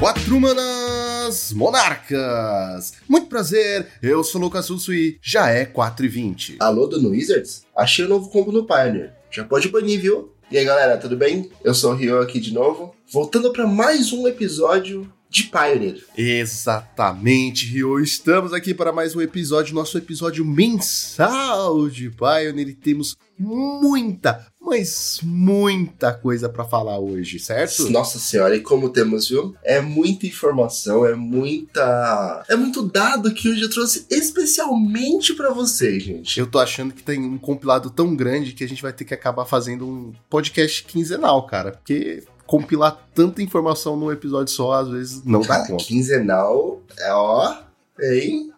Quatro Manas Monarcas! Muito prazer, eu sou Lucas Russo e já é 4 e 20 Alô, Dono Wizards? Achei o um novo combo no Pioneer. Já pode banir, viu? E aí, galera, tudo bem? Eu sou o Rio aqui de novo, voltando para mais um episódio de Pioneer. Exatamente, Rio. Estamos aqui para mais um episódio, nosso episódio mensal de Pioneer e temos muita, mas muita coisa para falar hoje, certo? Nossa senhora, e como temos, viu? É muita informação, é muita. É muito dado que hoje eu trouxe especialmente para vocês, gente. Eu tô achando que tem um compilado tão grande que a gente vai ter que acabar fazendo um podcast quinzenal, cara, porque compilar tanta informação num episódio só, às vezes não dá conta. Quinzenal é ó, hein?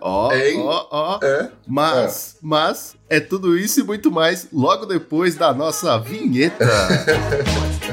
Ó, ó, ó. Mas, ah. mas é tudo isso e muito mais logo depois da nossa vinheta.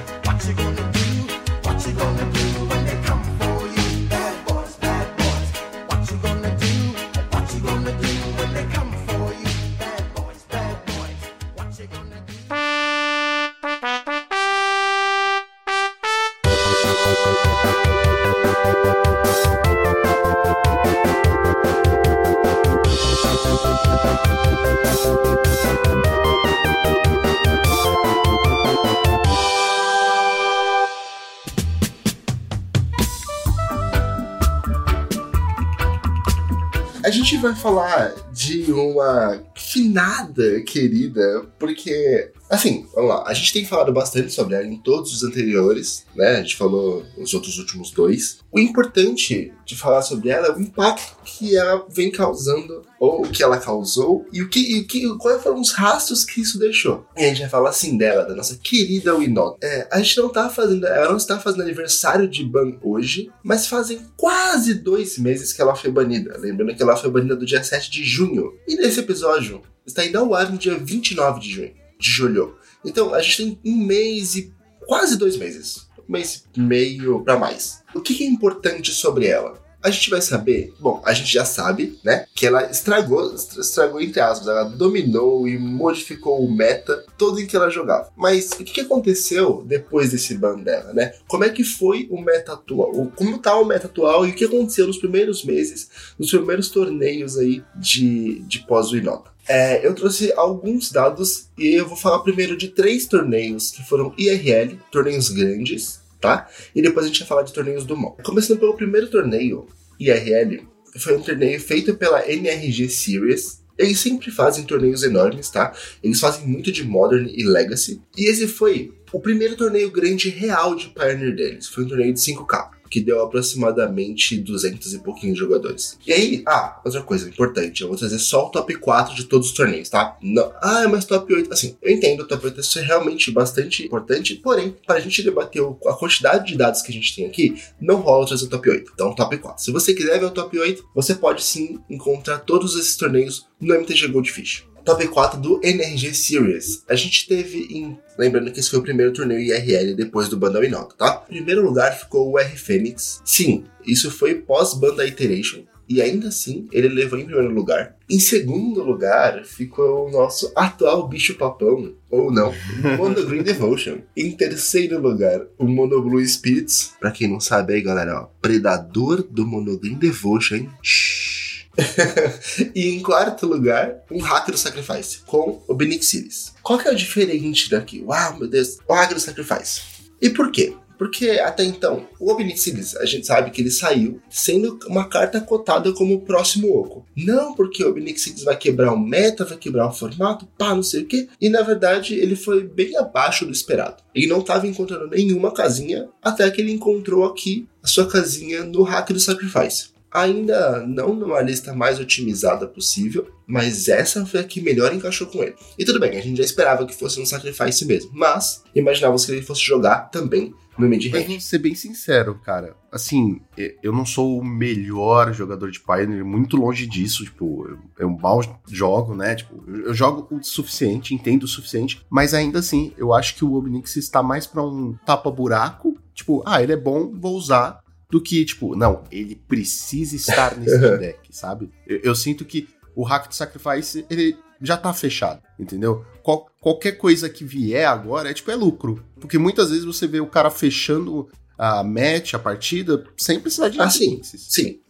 gente vai falar de uma finada querida, porque, assim, vamos lá, a gente tem falado bastante sobre ela em todos os anteriores, né? A gente falou nos outros últimos dois. O importante de falar sobre ela é o impacto que ela vem causando, ou o que ela causou, e o que, e que quais foram os rastros que isso deixou. E a gente vai falar assim dela, da nossa querida Winota. É, a gente não tá fazendo, ela não está fazendo aniversário de ban hoje, mas fazem quase dois meses que ela foi banida. Lembrando que ela foi banida do dia 7 de junho. E nesse episódio está indo ao ar no dia 29 de junho, de julho. Então a gente tem um mês e quase dois meses mês e meio para mais. O que é importante sobre ela? A gente vai saber, bom, a gente já sabe, né, que ela estragou, estragou entre aspas, ela dominou e modificou o meta todo em que ela jogava. Mas o que aconteceu depois desse ban dela, né? Como é que foi o meta atual? Como tá o meta atual e o que aconteceu nos primeiros meses, nos primeiros torneios aí de, de pós-Winota? É, eu trouxe alguns dados e eu vou falar primeiro de três torneios que foram IRL, torneios grandes, tá? E depois a gente vai falar de torneios do MOL. Começando pelo primeiro torneio, IRL, foi um torneio feito pela NRG Series. Eles sempre fazem torneios enormes, tá? Eles fazem muito de Modern e Legacy. E esse foi o primeiro torneio grande real de Pioneer deles. Foi um torneio de 5K que deu aproximadamente 200 e pouquinhos jogadores. E aí, ah, outra coisa importante, eu vou trazer só o top 4 de todos os torneios, tá? Não, ah, mas top 8, assim, eu entendo, o top 8 isso é realmente bastante importante, porém, para a gente debater a quantidade de dados que a gente tem aqui, não rola trazer o top 8, então top 4. Se você quiser ver o top 8, você pode sim encontrar todos esses torneios no MTG Goldfish top 4 do NRG Series. A gente teve em. Lembrando que esse foi o primeiro torneio IRL depois do Banda Inota, tá? Em primeiro lugar ficou o R Fênix. Sim, isso foi pós-Banda Iteration. E ainda assim, ele levou em primeiro lugar. Em segundo lugar, ficou o nosso atual bicho-papão, ou não, Mono Green Devotion. Em terceiro lugar, o Mono Blue Spirits. Pra quem não sabe aí, galera, ó, predador do Mono Green Devotion. Shhh e em quarto lugar, um hack do Sacrifice, com o Benixilis. Qual que é o diferente daqui? Uau, meu Deus, o hack do Sacrifice. E por quê? Porque até então, o Obnixilis, a gente sabe que ele saiu sendo uma carta cotada como o próximo Oco. Não porque o Obnixilis vai quebrar o meta, vai quebrar o formato, pá, não sei o quê. E na verdade, ele foi bem abaixo do esperado. Ele não estava encontrando nenhuma casinha até que ele encontrou aqui a sua casinha no hack do Sacrifice ainda não numa lista mais otimizada possível, mas essa foi a que melhor encaixou com ele. E tudo bem, a gente já esperava que fosse um Sacrifice mesmo, mas imaginávamos que ele fosse jogar também no mid-range. Mas ser bem sincero, cara, assim, eu não sou o melhor jogador de Pioneer, muito longe disso, tipo, eu mal jogo, né, tipo, eu jogo o suficiente, entendo o suficiente, mas ainda assim, eu acho que o Obnix está mais para um tapa-buraco, tipo, ah, ele é bom, vou usar, do que, tipo, não, ele precisa estar nesse deck, sabe? Eu, eu, sinto que o Hack de Sacrifice, ele já tá fechado, entendeu? Qual, qualquer coisa que vier agora é, tipo, é lucro. Porque muitas vezes você vê o cara fechando a match, a partida, sem precisar de Ah, sim.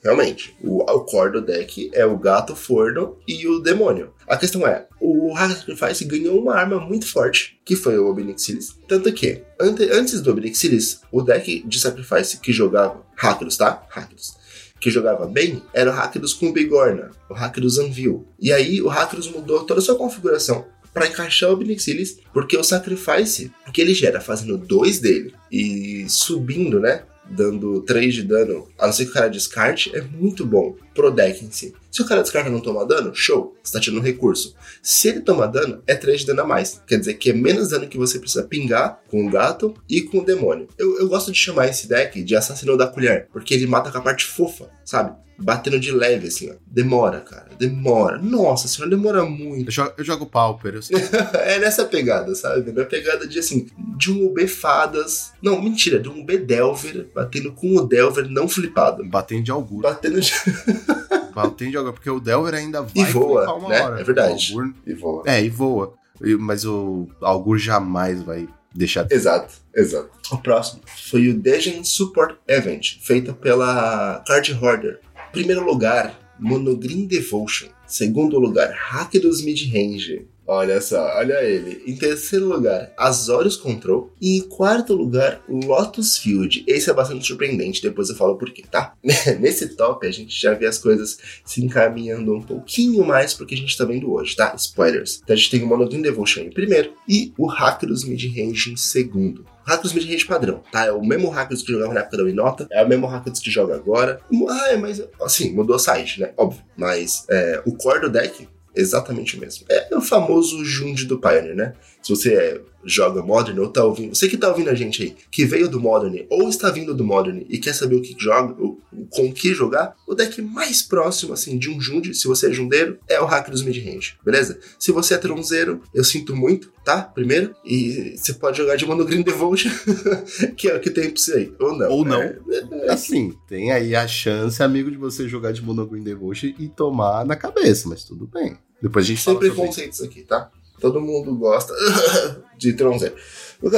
Realmente. O, o core do deck é o gato, forno e o demônio. A questão é, o Hack Sacrifice ganhou uma arma muito forte, que foi o Obnixilis. Tanto que, ante, antes do Obnixilis, o deck de Sacrifice que jogava Rakdos, tá? Rakdos. Que jogava bem era o Rakdos com Bigorna, o Rakdos Anvil. E aí o Rakdos mudou toda a sua configuração para encaixar o Obnixilis, porque o Sacrifice que ele gera fazendo dois dele e subindo, né? Dando 3 de dano, a não ser que o cara descarte, é muito bom pro deck em si. Se o cara descarta e não toma dano, show, você tá tirando um recurso. Se ele toma dano, é 3 de dano a mais. Quer dizer que é menos dano que você precisa pingar com o gato e com o demônio. Eu, eu gosto de chamar esse deck de assassino da colher, porque ele mata com a parte fofa, sabe? Batendo de leve, assim, ó. Demora, cara. Demora. Nossa senhora, demora muito. Eu jogo, eu jogo Pauper, eu sei. é nessa pegada, sabe? Na pegada de, assim, de um UB Fadas. Não, mentira, de um UB Delver batendo com o Delver não flipado. Batendo de Augur. Batendo de. Batendo de porque o Delver ainda vai E voa, flipar uma né? hora. É verdade. O Augur- E voa. é, e voa. Mas o Augur jamais vai deixar. Exato, exato. O próximo foi o Degen Support Event, feito pela Card Hoarder. Primeiro lugar, Monogreen Devotion. Segundo lugar, Rakdos Midrange. Olha só, olha ele. Em terceiro lugar, Azorius Control. E em quarto lugar, Lotus Field. Esse é bastante surpreendente, depois eu falo por quê, tá? Nesse top, a gente já vê as coisas se encaminhando um pouquinho mais porque a gente tá vendo hoje, tá? Spoilers. Então a gente tem o Monogreen Devotion em primeiro e o Rakdos Midrange em segundo. Hackers mid-range padrão, tá? É o mesmo Hackers que jogava na época da Winota, é o mesmo Hackers que joga agora. Ah, é, mas assim, mudou a side, né? Óbvio. Mas é, o core do deck, exatamente o mesmo. É o famoso Jund do Pioneer, né? Se você é, joga Modern ou tá ouvindo, você que tá ouvindo a gente aí, que veio do Modern ou está vindo do Modern e quer saber o que joga, o, com o que jogar, o deck mais próximo, assim, de um Jund, se você é jundeiro, é o Hack dos Mid-Range, beleza? Se você é tronzeiro, eu sinto muito, tá? Primeiro, e você pode jogar de Monogreen Devotion, que é o que tem pra você aí, ou não. Ou não. É, Assim, tem aí a chance, amigo, de você jogar de Monogreen Devotion e tomar na cabeça, mas tudo bem. Depois a gente Sem preconceitos aqui, tá? Todo mundo gosta de tronzeiro.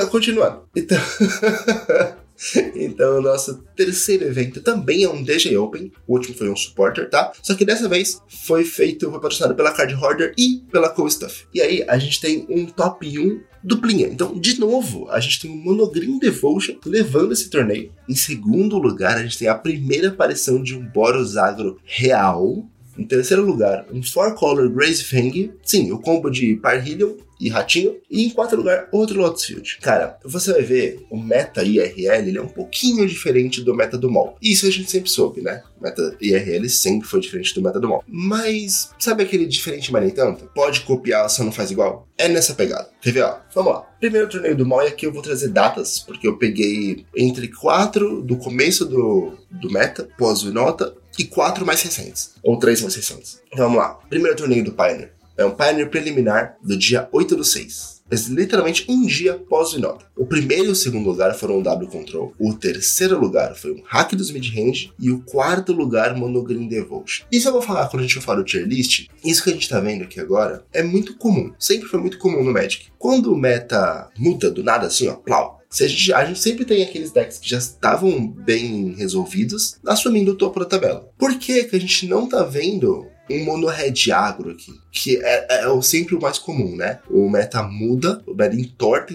Continuando. Então, então, o nosso terceiro evento também é um DJ Open. O último foi um supporter, tá? Só que dessa vez foi feito, foi patrocinado pela Card Hoarder e pela Cool Stuff. E aí, a gente tem um top 1 duplinha. Então, de novo, a gente tem um Monogreen Devotion levando esse torneio. Em segundo lugar, a gente tem a primeira aparição de um Boros Agro real. Em terceiro lugar, um Four Color Grace Fang. Sim, o combo de Parhelion e Ratinho. E em quarto lugar, outro Lotus Field. Cara, você vai ver, o meta IRL ele é um pouquinho diferente do meta do MOL. Isso a gente sempre soube, né? O meta IRL sempre foi diferente do meta do MOL. Mas, sabe aquele diferente, mas nem tanto? Pode copiar, só não faz igual? É nessa pegada. Quer ver, ó? Vamos lá. Primeiro torneio do MOL e aqui eu vou trazer datas, porque eu peguei entre quatro do começo do, do meta, pós o nota, e quatro mais recentes. Ou três mais recentes. Então, vamos lá. Primeiro torneio do Pioneer. É um Pioneer preliminar do dia 8 do 6. Mas literalmente um dia pós o nota. O primeiro e o segundo lugar foram o W Control. O terceiro lugar foi um Hack dos Midrange. E o quarto lugar, Monogreen Devotion. Isso eu vou falar quando a gente falar do tier list. Isso que a gente tá vendo aqui agora é muito comum. Sempre foi muito comum no Magic. Quando o meta muda do nada assim, ó, plau. Se a, gente, a gente sempre tem aqueles decks que já estavam bem resolvidos, assumindo o topo da tabela. Por que, que a gente não tá vendo um mono red agro aqui? Que é, é o- sempre o mais comum, né? O meta muda, o meta entorta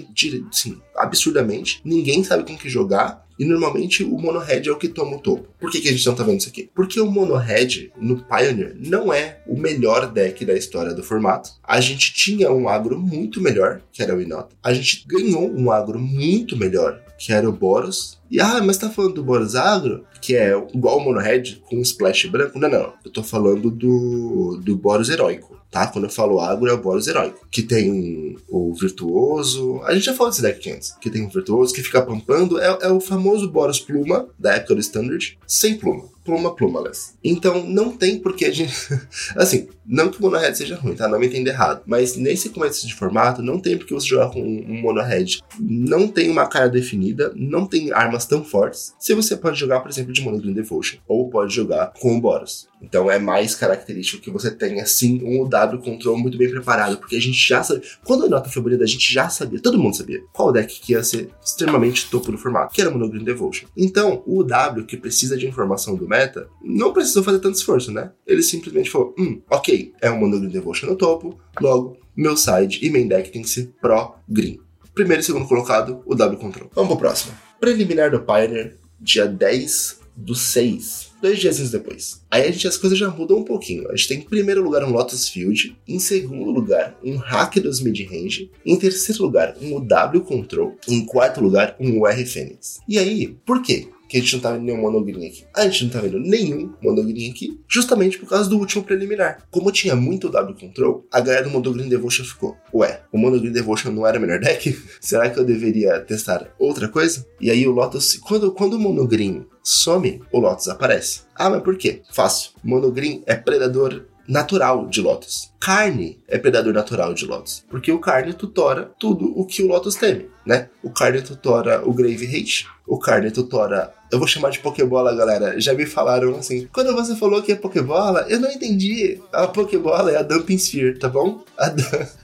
sim, absurdamente, ninguém sabe com que jogar. E normalmente o mono red é o que toma o topo. Por que, que a gente não tá vendo isso aqui? Porque o mono red no Pioneer não é o melhor deck da história do formato. A gente tinha um agro muito melhor, que era o Inota. A gente ganhou um agro muito melhor, que era o Boros. E ah, mas tá falando do Boros Agro, que é igual o Mono Red com um splash branco? Não, não. Eu tô falando do, do Boros Heróico. Tá? Quando eu falo agro, é o Boros Heróico. Que tem o Virtuoso. A gente já falou desse deck antes. Que tem o Virtuoso, que fica pampando. É, é o famoso Boros Pluma, da época do Standard, sem pluma. pluma plumaless. Então não tem porque a gente. assim, não que o monohead seja ruim, tá? Não me entenda errado. Mas nesse começo de formato, não tem porque você jogar com um monohead. Não tem uma cara definida, não tem armas tão fortes. Se você pode jogar, por exemplo, de Monogreen Devotion, ou pode jogar com o Boros. Então é mais característico que você tenha, sim, um W control muito bem preparado, porque a gente já sabia. Quando a nota foi bonita, a gente já sabia, todo mundo sabia, qual deck que ia ser extremamente topo do formato, que era Monogreen Devotion. Então, o W, que precisa de informação do meta, não precisou fazer tanto esforço, né? Ele simplesmente falou: hum, ok, é um Monogreen Devotion no topo, logo, meu side e main deck tem que ser pró-green. Primeiro e segundo colocado, o W control. Vamos pro próximo. Preliminar do Pioneer, dia 10 do 6 dois dias depois. Aí a gente, as coisas já mudam um pouquinho. A gente tem em primeiro lugar um Lotus Field, em segundo lugar um Hack dos Mid-Range, em terceiro lugar um W Control, em quarto lugar um UR Fênix. E aí, por quê? Que a gente não tá vendo nenhum monogreen aqui. A gente não tá vendo nenhum monogreen aqui, justamente por causa do último preliminar. Como tinha muito W Control, a galera do monogreen Devotion ficou, ué, o monogreen Devotion não era melhor deck? Será que eu deveria testar outra coisa? E aí o Lotus, quando, quando o monogreen some, o Lotus aparece. Ah, mas por quê? Fácil. Monogreen é predador natural de Lotus. Carne é predador natural de Lotus, porque o carne tutora tudo o que o Lotus teme, né? O carne tutora o Grave Hate, o carne tutora eu vou chamar de Pokébola, galera. Já me falaram assim. Quando você falou que é Pokébola, eu não entendi. A Pokébola é a Dumping Sphere, tá bom?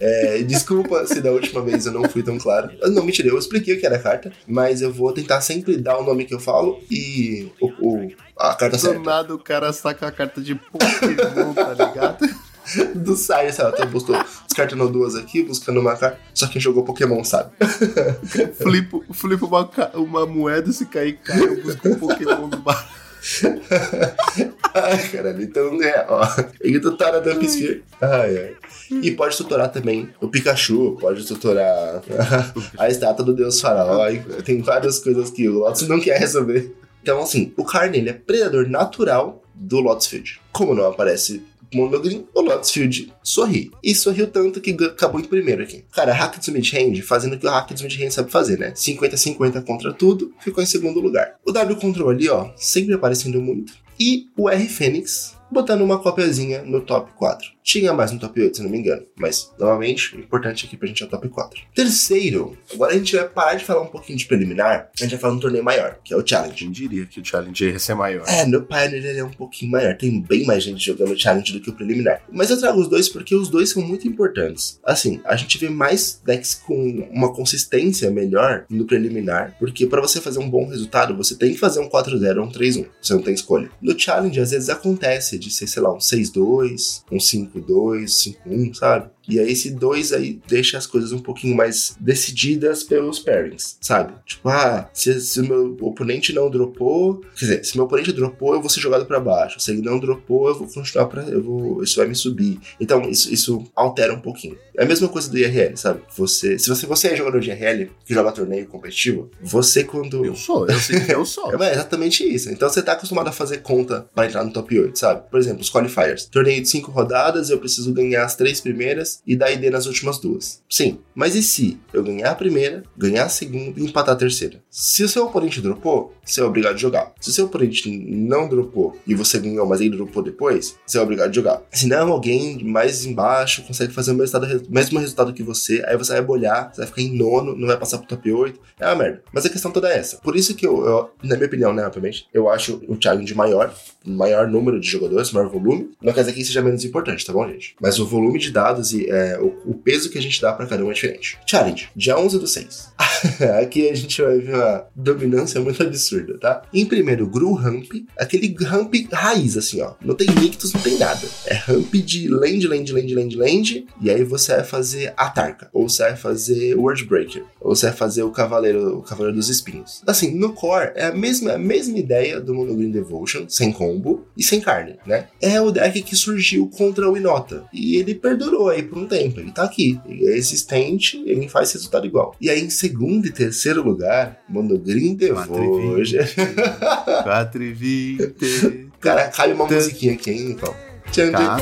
É, desculpa se da última vez eu não fui tão claro. Eu, não, mentira, eu expliquei o que era a carta, mas eu vou tentar sempre dar o nome que eu falo e o, o a carta Do certa. Do nada o cara saca a carta de Pokémon, tá ligado? do site, sei lá, tô buscando, descartando duas aqui, buscando uma carta. Só quem jogou Pokémon sabe. flipo, flipo uma, uma moeda, se cair, cai, eu busco um Pokémon do bar. ai, caralho, então é, ó. Ele tutora Dump Sphere. Ai, ai. E pode tutorar também o Pikachu, pode tutorar a estátua do Deus Faraó. Tem várias coisas que o Lotus não quer resolver. Então, assim, o Carne ele é predador natural do Lotus Field. Como não aparece Monogreen, o Lotusfield sorri. E sorriu tanto que acabou em primeiro aqui. Cara, Hack do Midhand fazendo o que o Hack do Midhand sabe fazer, né? 50-50 contra tudo, ficou em segundo lugar. O W Control ali, ó, sempre aparecendo muito. E o R Fênix botando uma cópiazinha no top 4. Tinha mais no top 8, se não me engano. Mas, novamente, o importante aqui pra gente é o top 4. Terceiro, agora a gente vai parar de falar um pouquinho de preliminar. A gente vai falar um torneio maior, que é o Challenge. Quem diria que o Challenge ia ser maior? É, no Pioneer ele é um pouquinho maior. Tem bem mais gente jogando o Challenge do que o preliminar. Mas eu trago os dois porque os dois são muito importantes. Assim, a gente vê mais decks com uma consistência melhor no preliminar. Porque para você fazer um bom resultado, você tem que fazer um 4-0 ou um 3-1. Você não tem escolha. No Challenge, às vezes acontece de ser, sei lá, um 6-2, um 5-2, 5-1, sabe? E aí esse 2 aí deixa as coisas um pouquinho mais decididas pelos pairings, sabe? Tipo, ah, se, se o meu oponente não dropou, quer dizer, se meu oponente dropou, eu vou ser jogado para baixo. Se ele não dropou, eu vou continuar para eu vou, isso vai me subir. Então, isso, isso altera um pouquinho. É a mesma coisa do IRL, sabe? Você, se você, você é jogador de IRL que joga torneio competitivo, você quando Eu sou, eu sei que eu sou. é exatamente isso. Então você tá acostumado a fazer conta para entrar no top 8, sabe? Por exemplo, os qualifiers. Torneio de 5 rodadas, eu preciso ganhar as três primeiras e dar ID nas últimas duas. Sim, mas e se eu ganhar a primeira, ganhar a segunda e empatar a terceira? Se o seu oponente dropou, você é obrigado a jogar. Se o seu oponente não dropou e você ganhou, mas ele dropou depois, você é obrigado a jogar. Se não, alguém mais embaixo consegue fazer o mesmo resultado, mesmo resultado que você, aí você vai bolhar, você vai ficar em nono, não vai passar pro top 8. É uma merda. Mas a questão toda é essa. Por isso que eu, eu na minha opinião, né, obviamente, eu acho o challenge maior, maior número de jogadores, maior volume. Não quer dizer que isso seja menos importante, tá bom, gente? Mas o volume de dados e é, o, o, peso que a gente dá para cada um é diferente. Challenge, dia 11 do 6. Aqui a gente vai ver uma dominância muito absurda, tá? Em primeiro, Gru Ramp, aquele ramp raiz, assim, ó. Não tem Nictus, não tem nada. É ramp de land, land, land, land, land. E aí você vai fazer Atarca. Ou você vai fazer Wordbreaker. Ou você vai fazer o Cavaleiro, o Cavaleiro dos Espinhos. Assim, no core, é a mesma, a mesma ideia do Mono Green Devotion, sem combo e sem carne, né? É o deck que surgiu contra o Inota. E ele perdurou aí por um tempo. Ele tá aqui. Ele é existente, ele faz resultado igual. E aí, em segundo e terceiro lugar, Monogreen Devotion. 4 e 20. Cara, cabe uma musiquinha aqui, hein, então. Tchan, Tá.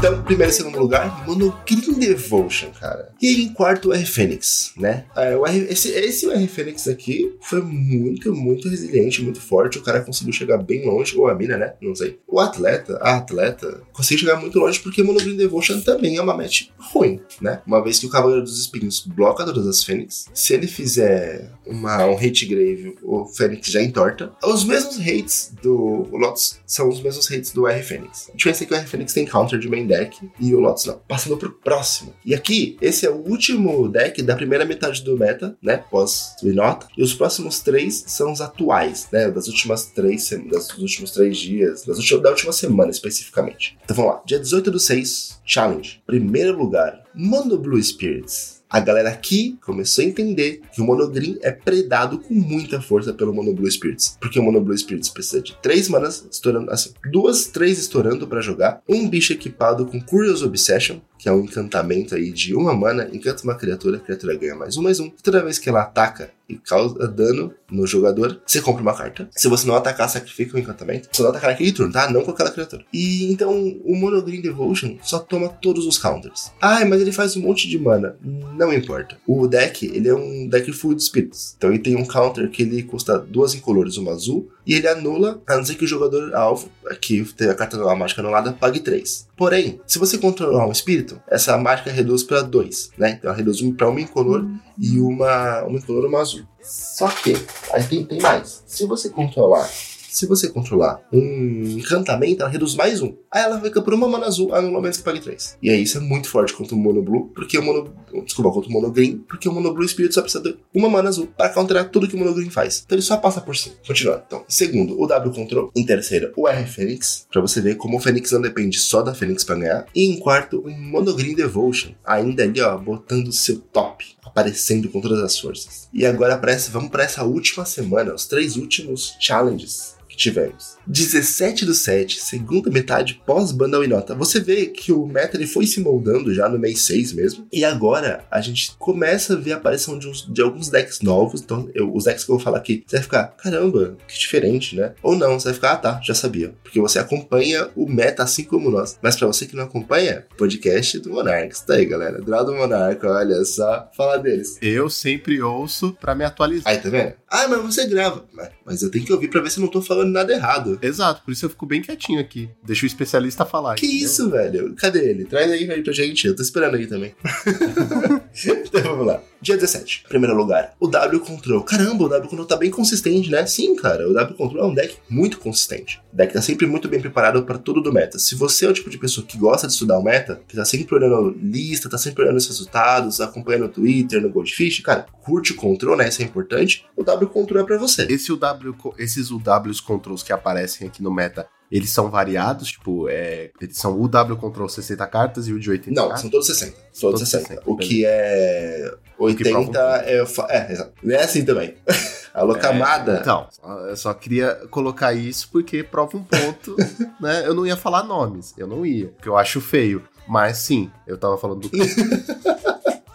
Então, primeiro e segundo lugar, Mono Green Devotion, cara. E aí em quarto, o R Fênix, né? É, esse, esse R Fênix aqui foi muito, muito resiliente, muito forte. O cara conseguiu chegar bem longe, ou a mina, né? Não sei. O atleta, a atleta, conseguiu chegar muito longe porque Mono Green Devotion também é uma match ruim, né? Uma vez que o Cavaleiro dos Espinhos bloca todas as Fênix, se ele fizer uma, um hate grave, o Fênix já entorta. Os mesmos hates do Lotus são os mesmos hates do R Fênix. A diferença é que o R Fênix tem counter de main deck e o Lotus não. Passando pro próximo. E aqui, esse é o último deck da primeira metade do meta, né? Pós Winota. E os próximos três são os atuais, né? Das últimas três, das, dos últimos três dias, das últimas, da última semana especificamente. Então vamos lá. Dia 18 do 6, Challenge. Primeiro lugar, Mono Blue Spirits a galera aqui começou a entender que o Monogreen é predado com muita força pelo Mono Blue Spirits. Porque o Mono Blue Spirits precisa de três manas, estourando, assim, duas, três estourando para jogar, um bicho equipado com Curious Obsession, que é um encantamento aí de uma mana, encanta uma criatura, a criatura ganha mais um, mais um. Toda vez que ela ataca e causa dano no jogador, você compra uma carta. Se você não atacar, sacrifica o encantamento. Você não atacar naquele turno, tá? Não com aquela criatura. E então o Mono Green Devotion só toma todos os counters. Ah, mas ele faz um monte de mana. Não importa. O deck, ele é um deck full de spirits. Então ele tem um counter que ele custa duas incolores, uma azul, e ele anula, a não ser que o jogador alvo, que tem a carta mágica anulada, pague 3. Porém, se você controlar um espírito, essa mágica reduz para 2, né? Então ela reduz para uma incolor e uma, uma incolor e uma azul. Só que, aí tem, tem mais. Se você controlar se você controlar um encantamento, ela reduz mais um. Aí ela fica por uma mana azul, anula menos que pague 3. E aí isso é muito forte contra o Mono Blue, porque o Mono. Desculpa, contra o Mono Green, porque o Mono Blue Spirit só precisa de uma mana azul para counterar tudo que o Mono Green faz. Então ele só passa por cima. Continuando. Então, segundo, o W Control. Em terceiro, o R Fênix, pra você ver como o Fênix não depende só da Fênix pra ganhar. E em quarto, o Mono Green Devotion. Ainda ali, ó, botando seu top aparecendo com todas as forças. E agora pra essa, vamos para essa última semana, os três últimos challenges tivemos. 17 do 7, segunda metade pós-banda Winota. Você vê que o meta ele foi se moldando já no mês 6 mesmo. E agora a gente começa a ver a aparição de, uns, de alguns decks novos. Então, eu, os decks que eu vou falar aqui, você vai ficar, caramba, que diferente, né? Ou não, você vai ficar, ah tá, já sabia. Porque você acompanha o meta assim como nós. Mas para você que não acompanha, podcast do Monarchs. Tá aí, galera. Lado do Monarca, olha só, fala deles. Eu sempre ouço para me atualizar. Aí, tá vendo? Ah, mas você grava. Mas eu tenho que ouvir pra ver se eu não tô falando nada errado. Exato, por isso eu fico bem quietinho aqui. Deixa o especialista falar. Que entendeu? isso, velho? Cadê ele? Traz aí, aí pra gente. Eu tô esperando aí também. então vamos lá. Dia 17, primeiro lugar, o W Control. Caramba, o W Control tá bem consistente, né? Sim, cara, o W Control é um deck muito consistente. O deck tá sempre muito bem preparado para tudo do meta. Se você é o tipo de pessoa que gosta de estudar o meta, que tá sempre olhando lista, tá sempre olhando os resultados, acompanhando o Twitter, no Goldfish, cara, curte o Control, né? Isso é importante. O W Control é pra você. Esse w, esses UWs Controls que aparecem aqui no meta, eles são variados, tipo, é, eles são o W Control 60 cartas e o de 80 Não, cartas? são todos 60. São todos 60. 60 o que é 80 é, é, exato. É assim também. A locamada. É, então, eu só queria colocar isso porque prova um ponto, né? Eu não ia falar nomes, eu não ia, porque eu acho feio. Mas sim, eu tava falando do.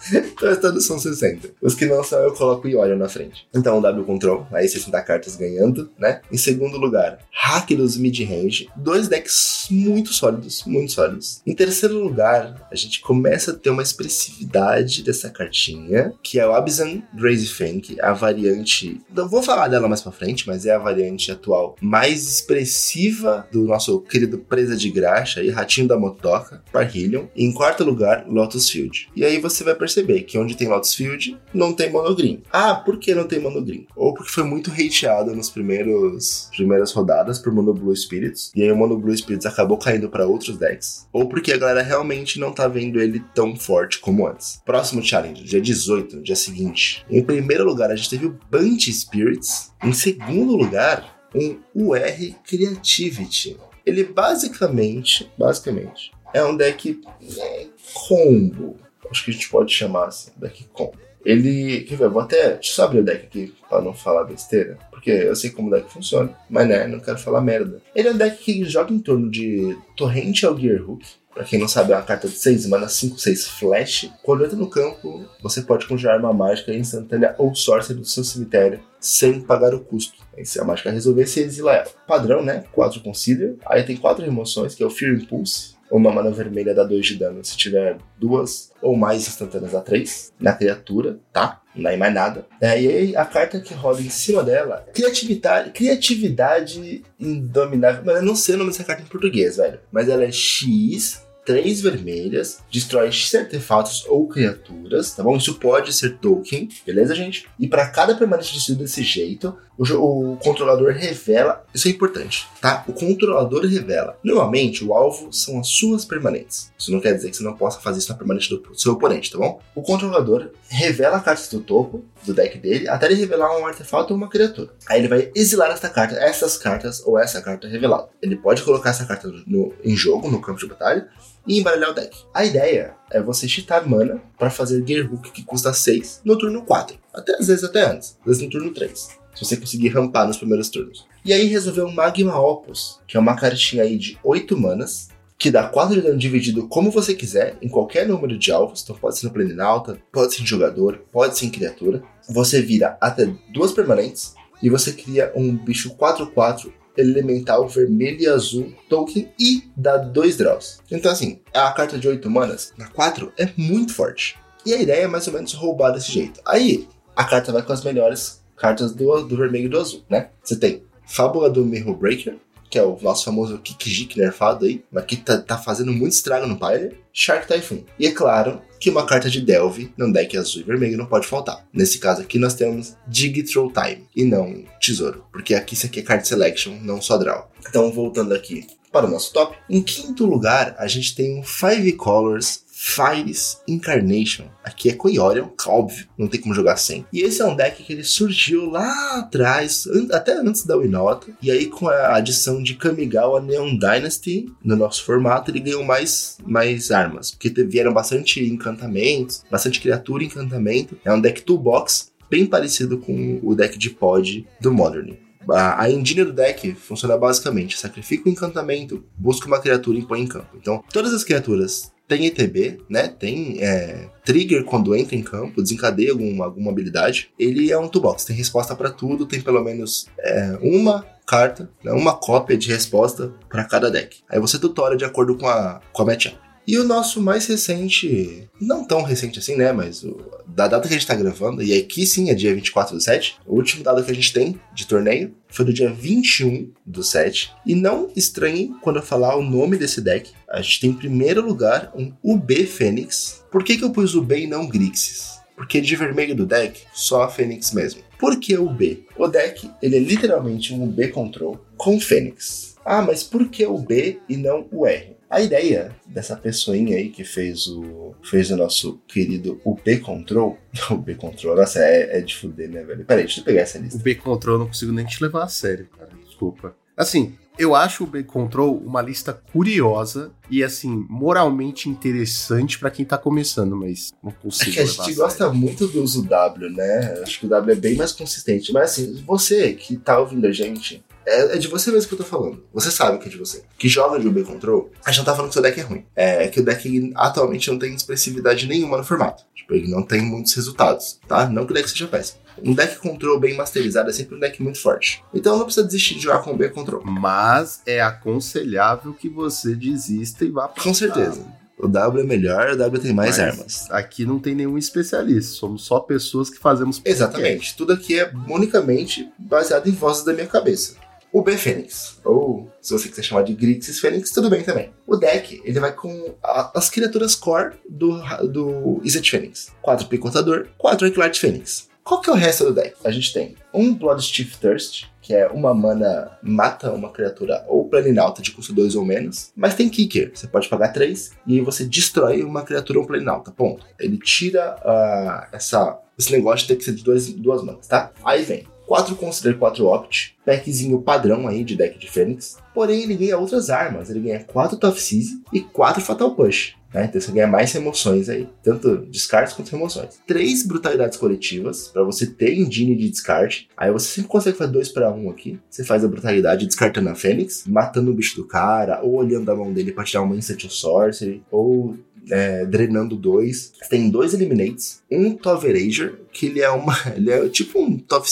então todos são 60. Os que não são, eu coloco Ioria na frente. Então, W Control, aí 60 cartas ganhando, né? Em segundo lugar, Hack dos Mid-Range. Dois decks muito sólidos, muito sólidos. Em terceiro lugar, a gente começa a ter uma expressividade dessa cartinha, que é o Abzan Crazy Fang, a variante. Não vou falar dela mais pra frente, mas é a variante atual mais expressiva do nosso querido Presa de Graxa e Ratinho da Motoca, Parhillion. Em quarto lugar, Lotus Field. E aí você vai perceber que onde tem Lotus Field, não tem monogreen. Ah, por que não tem monogreen? Ou porque foi muito hateado nos primeiros primeiras rodadas por Mono Blue Spirits, e aí o Mono Blue Spirits acabou caindo para outros decks, ou porque a galera realmente não tá vendo ele tão forte como antes. Próximo challenge, dia 18, dia seguinte. Em primeiro lugar, a gente teve o Bunch Spirits. Em segundo lugar, um UR Creativity. Ele basicamente, basicamente, é um deck é, combo acho que a gente pode chamar assim, deck combo. Ele. Quer ver? Vou até. Deixa eu abrir o deck aqui pra não falar besteira. Porque eu sei como o deck funciona, mas né, não quero falar merda. Ele é um deck que joga em torno de Torrential Gearhook. Pra quem não sabe, é uma carta de 6 mana, 5, 6 flash. Quando entra no campo, você pode conjurar uma mágica instantânea ou sorcery do seu cemitério sem pagar o custo. Se a mágica resolver, você exila ela. Padrão, né? 4 Consider. Aí tem 4 remoções, que é o Fear Impulse, Uma mana vermelha dá 2 de dano se tiver duas ou mais instantâneas a 3 na criatura, tá? Não é mais nada. É, e aí a carta que rola em cima dela, criatividade, criatividade indominável. Mas eu não sei o nome dessa carta em português, velho. Mas ela é X três vermelhas, destrói X artefatos ou criaturas, tá bom? Isso pode ser token, beleza, gente? E para cada permanente destruído desse jeito, o, o, controlador revela. Isso é importante, tá? O controlador revela. Normalmente, o alvo são as suas permanentes. Isso não quer dizer que você não possa fazer isso na permanente do seu oponente, tá bom? O controlador revela cartas do topo do deck dele até ele revelar um artefato ou uma criatura. Aí ele vai exilar essa carta, essas cartas ou essa carta revelada. Ele pode colocar essa carta no, em jogo, no campo de batalha, e embaralhar o deck. A ideia é você cheatar mana para fazer Gear Hook que custa 6 no turno 4. Até às vezes até antes, às vezes no turno 3. Se você conseguir rampar nos primeiros turnos. E aí resolver um Magma Opus, que é uma cartinha aí de 8 manas, que dá 4 de dano dividido como você quiser, em qualquer número de alvos, então pode ser no plane alta, pode ser em jogador, pode ser em criatura. Você vira até duas permanentes e você cria um bicho 4-4 elemental vermelho e azul token e dá dois draws. Então, assim, a carta de 8 manas, na 4, é muito forte. E a ideia é mais ou menos roubar desse jeito. Aí, a carta vai com as melhores cartas do, do vermelho e do azul, né? Você tem Fábula do Mirror Breaker, que é o nosso famoso Kikijik nerfado aí, mas que tá, tá fazendo muito estrago no Pioneer, Shark Typhoon. E é claro que uma carta de Delve num deck azul e vermelho não pode faltar. Nesse caso aqui nós temos Dig Throw Time e não Tesouro, porque aqui isso aqui é card selection, não só draw. Então voltando aqui para o nosso top, em quinto lugar a gente tem um Five Colors Fires Incarnation. Aqui é Coyorion, óbvio, não tem como jogar sem. E esse é um deck que ele surgiu lá atrás, até antes da Winota. E aí, com a adição de Kamigawa Neon Dynasty no nosso formato, ele ganhou mais, mais armas. Porque vieram bastante encantamentos, bastante criatura e encantamento. É um deck toolbox bem parecido com o deck de pod do Modern. A engine do deck funciona basicamente: sacrifica o um encantamento, busca uma criatura e põe em campo. Então, todas as criaturas tem ETB, né? Tem é, trigger quando entra em campo, desencadeia alguma, alguma habilidade. Ele é um toolbox, tem resposta para tudo, tem pelo menos é, uma carta, né, uma cópia de resposta para cada deck. Aí você tutora de acordo com a, com a matchup. E o nosso mais recente, não tão recente assim, né? Mas o, da data que a gente tá gravando, e aqui sim é dia 24 do 7, o último dado que a gente tem de torneio foi do dia 21 do 7. E não estranhem quando eu falar o nome desse deck. A gente tem em primeiro lugar um UB Fênix. Por que, que eu pus UB e não Grixis? Porque de vermelho do deck, só a Fênix mesmo. Por que o B? O deck, ele é literalmente um B Control com Fênix. Ah, mas por que o B e não o R? A ideia dessa pessoinha aí que fez o fez o nosso querido UB Control. O B Control, nossa, é, é de fuder, né, velho? Peraí, deixa eu pegar essa lista. O B Control eu não consigo nem te levar a sério, cara. Desculpa. Assim, eu acho o B Control uma lista curiosa e, assim, moralmente interessante para quem tá começando, mas não consigo. É que a gente gosta muito do uso W, né? Acho que o W é bem mais consistente. Mas, assim, você que tá ouvindo a gente, é, é, de você mesmo que eu tô falando. Você sabe que é de você. Que joga de UB Control, a gente não tá falando que seu deck é ruim. É que o deck atualmente não tem expressividade nenhuma no formato. Tipo, ele não tem muitos resultados, tá? Não que o deck seja péssimo. Um deck control bem masterizado é sempre um deck muito forte. Então não precisa desistir de jogar com B control. Mas é aconselhável que você desista e vá pra Com certeza. O W é melhor, o W tem mais Mas armas. Aqui não tem nenhum especialista, somos só pessoas que fazemos. Exatamente. Tudo aqui é unicamente baseado em vozes da minha cabeça o B Fênix, ou se você quiser chamar de Grixis Fênix, tudo bem também. O deck, ele vai com a, as criaturas core do, do Izzet Fênix. 4 Picotador, 4 Eclate Fênix. Qual que é o resto do deck? A gente tem um Blood Thirst, que é uma mana mata uma criatura ou planinalta de custo 2 ou menos, mas tem Kicker, você pode pagar 3 e você destrói uma criatura ou planinalta, ponto. Ele tira uh, essa, esse negócio de ter que ser de dois, duas manas, tá? Aí vem 4 Consider 4 Opt, packzinho padrão aí de deck de Fênix. Porém, ele ganha outras armas. Ele ganha 4 Tough Seize e 4 Fatal Push. Né? Então você ganha mais remoções aí, tanto descartes quanto remoções. Três brutalidades coletivas, para você ter engine de descarte. Aí você sempre consegue fazer 2 para 1 aqui. Você faz a brutalidade descartando a Fênix, matando o bicho do cara, ou olhando a mão dele pra tirar uma Instant Sorcery, ou é, Drenando 2. Tem dois Eliminates, um Toverager, que ele é uma. Ele é tipo um Toff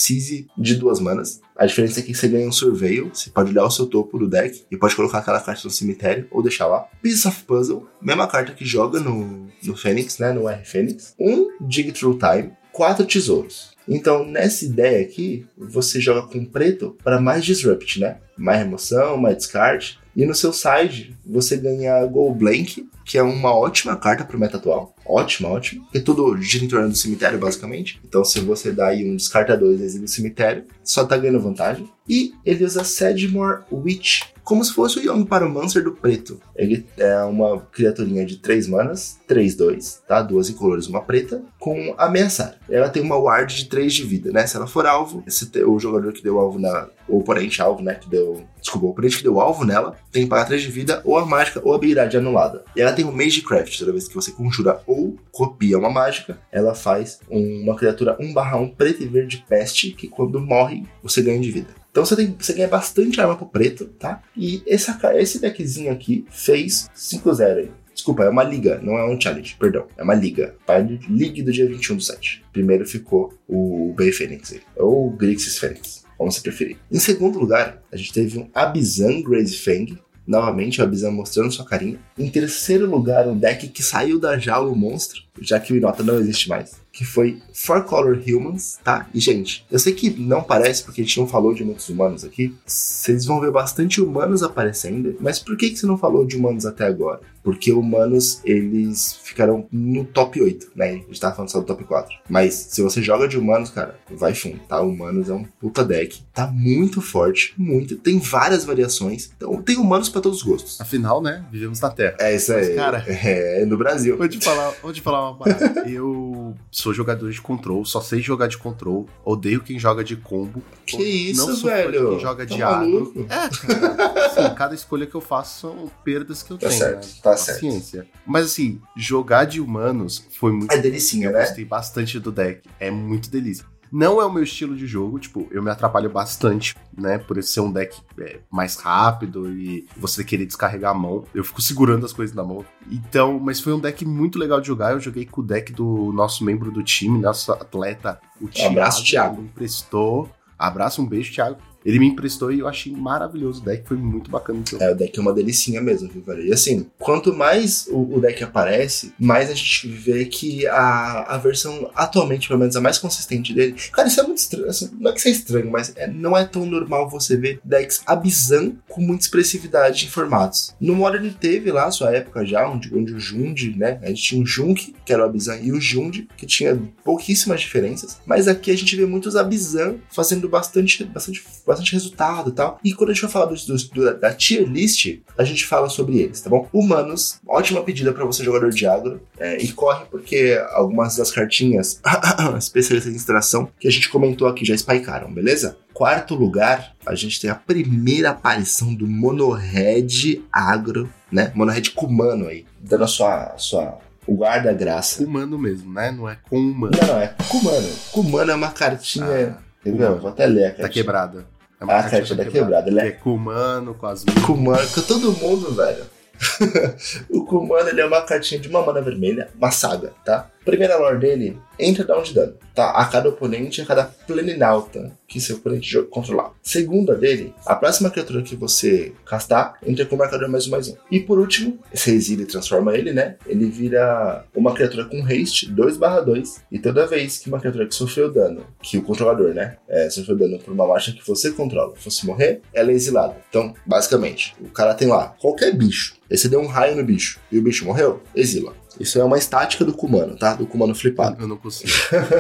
de duas manas. A diferença é que você ganha um Surveil, você pode olhar o seu topo do deck e pode colocar aquela carta no cemitério ou deixar lá. Piece of Puzzle, mesma carta que joga no, no Fênix, né? No R Fênix. Um Dig Through Time, quatro tesouros. Então, nessa ideia aqui, você joga com preto para mais disrupt, né? Mais remoção, mais descarte. E no seu side, você ganha Go Blank, que é uma ótima carta pro meta atual. Ótima, ótima. Porque tudo gira em torno do cemitério, basicamente. Então, se você dá aí um descarta dois vezes no cemitério, só tá ganhando vantagem. E ele usa Sedmore Witch, como se fosse o Young Pyromancer do preto. Ele é uma criaturinha de 3 manas, 3-2, tá? Duas incolores, uma preta, com ameaçar. Ela tem uma ward de 3 de vida, né? Se ela for alvo, o jogador que deu alvo na. O oponente alvo, né? Que deu. Desculpa, o oponente que deu alvo nela tem que pagar 3 de vida, ou a mágica ou a habilidade anulada. E ela tem o Magecraft, toda vez que você conjura ou copia uma mágica, ela faz uma criatura 1/1 preto e verde peste, que quando morre, você ganha de vida. Então você, tem, você ganha bastante arma pro preto, tá? E essa, esse deckzinho aqui fez 5-0 aí. Desculpa, é uma liga, não é um challenge, perdão. É uma liga. Pai League do dia 21 do 7. Primeiro ficou o Bay aí, ou Grixis Phoenix, como você preferir. Em segundo lugar, a gente teve um Abizan Graze Fang. Novamente, o Abizan mostrando sua carinha. Em terceiro lugar, um deck que saiu da jaula o monstro, já que o Inota não existe mais que foi Four Color Humans, tá? E, gente, eu sei que não parece, porque a gente não falou de muitos humanos aqui. Vocês vão ver bastante humanos aparecendo, mas por que, que você não falou de humanos até agora? Porque humanos, eles ficaram no top 8, né? A gente tava falando só do top 4. Mas se você joga de humanos, cara, vai fundo, tá? Humanos é um puta deck. Tá muito forte, muito. Tem várias variações. Então, tem humanos para todos os gostos. Afinal, né? Vivemos na Terra. É isso aí. Mas, cara, é no Brasil. Vou te falar, vou te falar uma parada. eu sou jogador de control, só sei jogar de control, odeio quem joga de combo. Que isso, não sou velho? quem joga tá de agro. maluco? É, cara, assim, cada escolha que eu faço são perdas que eu Tá tenho, certo, né? tá certo. Paciência. Mas assim, jogar de humanos foi muito É delicinha, eu né? gostei bastante do deck. É muito delícia. Não é o meu estilo de jogo, tipo, eu me atrapalho bastante, né? Por esse ser um deck é, mais rápido e você querer descarregar a mão. Eu fico segurando as coisas na mão. Então, mas foi um deck muito legal de jogar. Eu joguei com o deck do nosso membro do time, nosso atleta, o Thiago. abraço, Thiago. Me emprestou. Abraço, um beijo, Thiago. Ele me emprestou e eu achei maravilhoso o deck, foi muito bacana. É, o deck é uma delicinha mesmo, viu, velho? E assim, quanto mais o, o deck aparece, mais a gente vê que a, a versão atualmente, pelo menos a mais consistente dele. Cara, isso é muito estranho. assim, não é que isso é estranho, mas é- não é tão normal você ver decks Abizan com muita expressividade em formatos. No Modern teve lá sua época já, onde, onde o Jund, né? A gente tinha o Junk, que era o Abizan, e o Jund, que tinha pouquíssimas diferenças. Mas aqui a gente vê muitos Abizan fazendo bastante, bastante, bastante resultado e tal. E quando a gente vai falar dos, dos- do- da tier list, a gente fala sobre eles, tá bom? Humanos, ótima pedida pra você jogador de agro. é, e corre porque algumas das cartinhas especialistas em extração que a gente comentou aqui já spikearam, beleza? Quarto lugar, a gente tem a primeira aparição do Monohead Agro, né? Monohead Kumano aí, dando a sua, a sua o guarda-graça. Humano mesmo, né? Não é com humano. Não, não, é Kumano. Kumano é uma cartinha. Ah, Entendeu? Vou até ler a Tá cartinha. quebrada. É Ah, a cartinha tá quebrada, né? Que é com humano, com as Kumano, com todo mundo, velho. o Kumano ele é uma cartinha de uma mana vermelha, uma saga, tá? Primeira lore dele, entra down de dano, tá? A cada oponente, a cada planinauta que seu oponente controlar. Segunda dele, a próxima criatura que você castar, entra com o marcador mais um mais um. E por último, você exila e transforma ele, né? Ele vira uma criatura com haste 2/2. E toda vez que uma criatura que sofreu dano, que o controlador, né? É, sofreu dano por uma marcha que você controla, fosse morrer, ela é exilada. Então, basicamente, o cara tem lá qualquer bicho. Aí você deu um raio no bicho e o bicho morreu, exila. Isso é uma estática do Kumano, tá? Do Kumano flipado. Eu não consigo.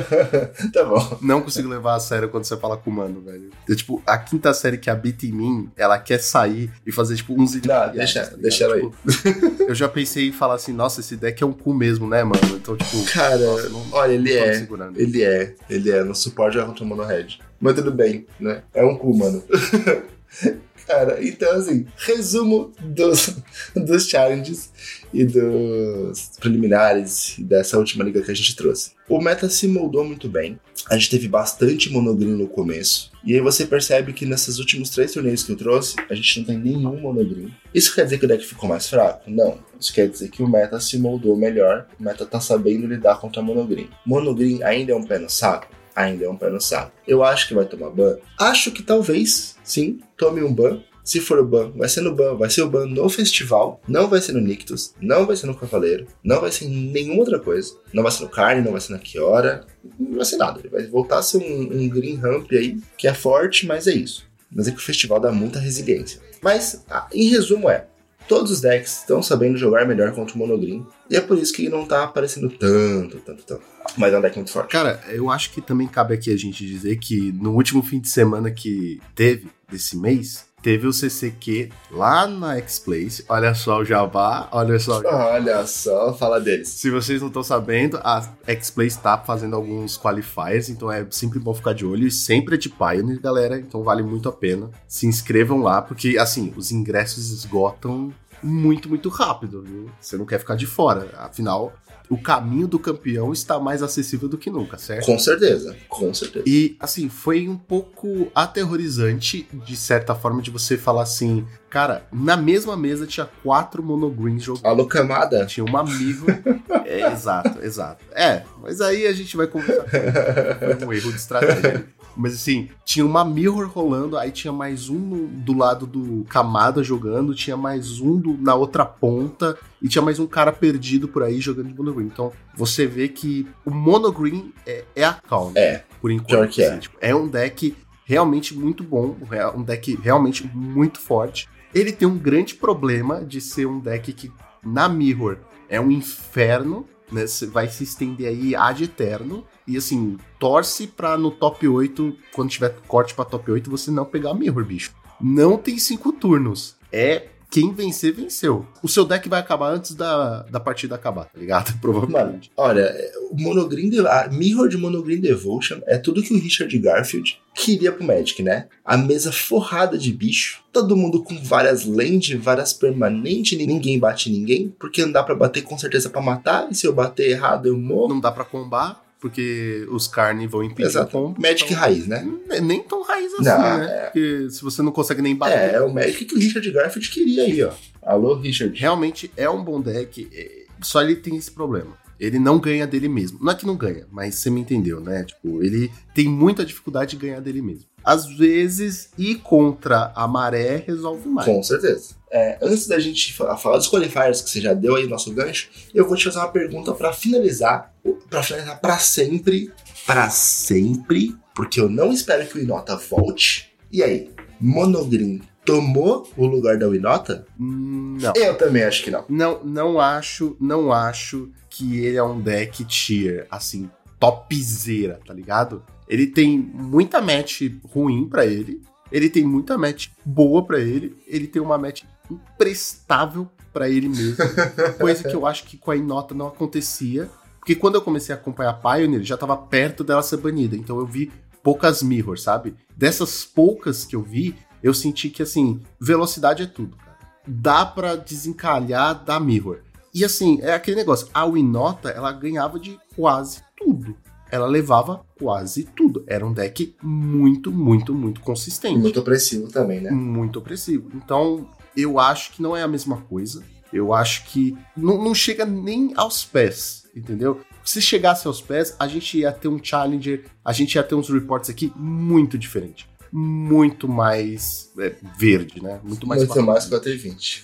tá bom. Não consigo levar a sério quando você fala com humano, velho. Eu, tipo, a quinta série que habita em mim, ela quer sair e fazer, tipo, uns Não, deixa- deixa ela aí. Tipo, eu já pensei em falar assim, nossa, esse deck é um cu mesmo, né, mano? Então, tipo, Cara, nossa, não, olha, ele é. segurando. Ele é. Ele é. No suporte já contra o Mono Red. Mas tudo bem, né? É um cu, mano. Cara, então assim, resumo dos, dos challenges e dos preliminares dessa última liga que a gente trouxe. O meta se moldou muito bem. A gente teve bastante monogreen no começo. E aí você percebe que nesses últimos três torneios que eu trouxe, a gente não tem nenhum monogreen. Isso quer dizer que o deck ficou mais fraco? Não. Isso quer dizer que o meta se moldou melhor. O meta tá sabendo lidar contra monogreen. Monogreen ainda é um pé no saco? Ainda é um pé no saco. Eu acho que vai tomar ban? Acho que talvez, sim, tome um ban. Se for o ban, vai ser no ban, vai ser o ban no festival, não vai ser no Nictus, não vai ser no Cavaleiro, não vai ser em nenhuma outra coisa, não vai ser no Carne, não vai ser na Kiora, não vai ser nada. Ele vai voltar a ser um, um Green Ramp aí, que é forte, mas é isso. Mas é que o festival dá muita resiliência. Mas, ah, em resumo, é: todos os decks estão sabendo jogar melhor contra o Monogreen. E é por isso que não tá aparecendo tanto, tanto, tanto. Mas é um deck muito forte. Cara, eu acho que também cabe aqui a gente dizer que no último fim de semana que teve desse mês, teve o CCQ lá na X-Place. Olha só o Jabá, olha só. Olha só, fala deles. Se vocês não estão sabendo, a X-Place tá fazendo alguns qualifiers, então é sempre bom ficar de olho. E sempre é de Pioneer, galera, então vale muito a pena. Se inscrevam lá, porque, assim, os ingressos esgotam muito, muito rápido, viu? Você não quer ficar de fora. Afinal, o caminho do campeão está mais acessível do que nunca, certo? Com certeza, com certeza. E, assim, foi um pouco aterrorizante, de certa forma, de você falar assim, cara, na mesma mesa tinha quatro monogreens jogando. Alô, camada. Tinha uma amigo. é, exato, exato. É, mas aí a gente vai conversar. Foi um erro de estratégia. Mas assim, tinha uma mirror rolando, aí tinha mais um do lado do Kamada jogando, tinha mais um do- na outra ponta, e tinha mais um cara perdido por aí jogando de monogreen. Então, você vê que o monogreen é, é a calma, É, por enquanto. é. assim, tipo, é um deck realmente muito bom, é um deck realmente muito forte. Ele tem um grande problema de ser um deck que, na Mirror, é um inferno, né? Vai se estender aí ad eterno. E assim, torce pra no top 8, quando tiver corte pra top 8, você não pegar Mirror, bicho. Não tem cinco turnos. É quem vencer, venceu. O seu deck vai acabar antes da, da partida acabar, tá ligado? Mano, Provavelmente. olha, o Monogreen, De- a Mirror de Monogreen Devotion é tudo que o Richard Garfield queria pro Magic, né? A mesa forrada de bicho, todo mundo com várias land, várias permanentes, ninguém bate ninguém, porque não dá pra bater com certeza pra matar, e se eu bater errado eu morro. Não dá pra combar, porque os carne vão impedir Exato. o combo. Magic então- raiz, né? É Nem tão raiz assim, Não, né? é. Porque se você não consegue nem bater. É, é o Magic que o Richard Garfield queria aí, ó. Alô, Richard. Realmente é um bom deck, é, só ele tem esse problema. Ele não ganha dele mesmo. Não é que não ganha, mas você me entendeu, né? Tipo, ele tem muita dificuldade de ganhar dele mesmo. Às vezes, ir contra a maré resolve mais. Com certeza. É, antes da gente fa- falar dos qualifiers, que você já deu aí o nosso gancho, eu vou te fazer uma pergunta pra finalizar. Pra finalizar pra sempre. Pra sempre. Porque eu não espero que o Inota volte. E aí, Monogreen tomou o lugar da Winota? Hum, Não. Eu também acho que não. Não, não acho, não acho que ele é um deck tier, assim, topzera, tá ligado? Ele tem muita match ruim pra ele, ele tem muita match boa pra ele, ele tem uma match imprestável pra ele mesmo, coisa que eu acho que com a Inota não acontecia, porque quando eu comecei a acompanhar a Pioneer, já tava perto dela ser banida, então eu vi poucas mirrors, sabe? Dessas poucas que eu vi, eu senti que, assim, velocidade é tudo, cara. Dá pra desencalhar da mirror. E assim, é aquele negócio, a Winota, ela ganhava de quase tudo. Ela levava quase tudo. Era um deck muito, muito, muito consistente Muito opressivo também, né? muito opressivo. Então, eu acho que não é a mesma coisa. Eu acho que não, não chega nem aos pés, entendeu? Se chegasse aos pés, a gente ia ter um Challenger, a gente ia ter uns reports aqui muito diferente. Muito mais é, verde, né? Muito mais Muito mais 4,20.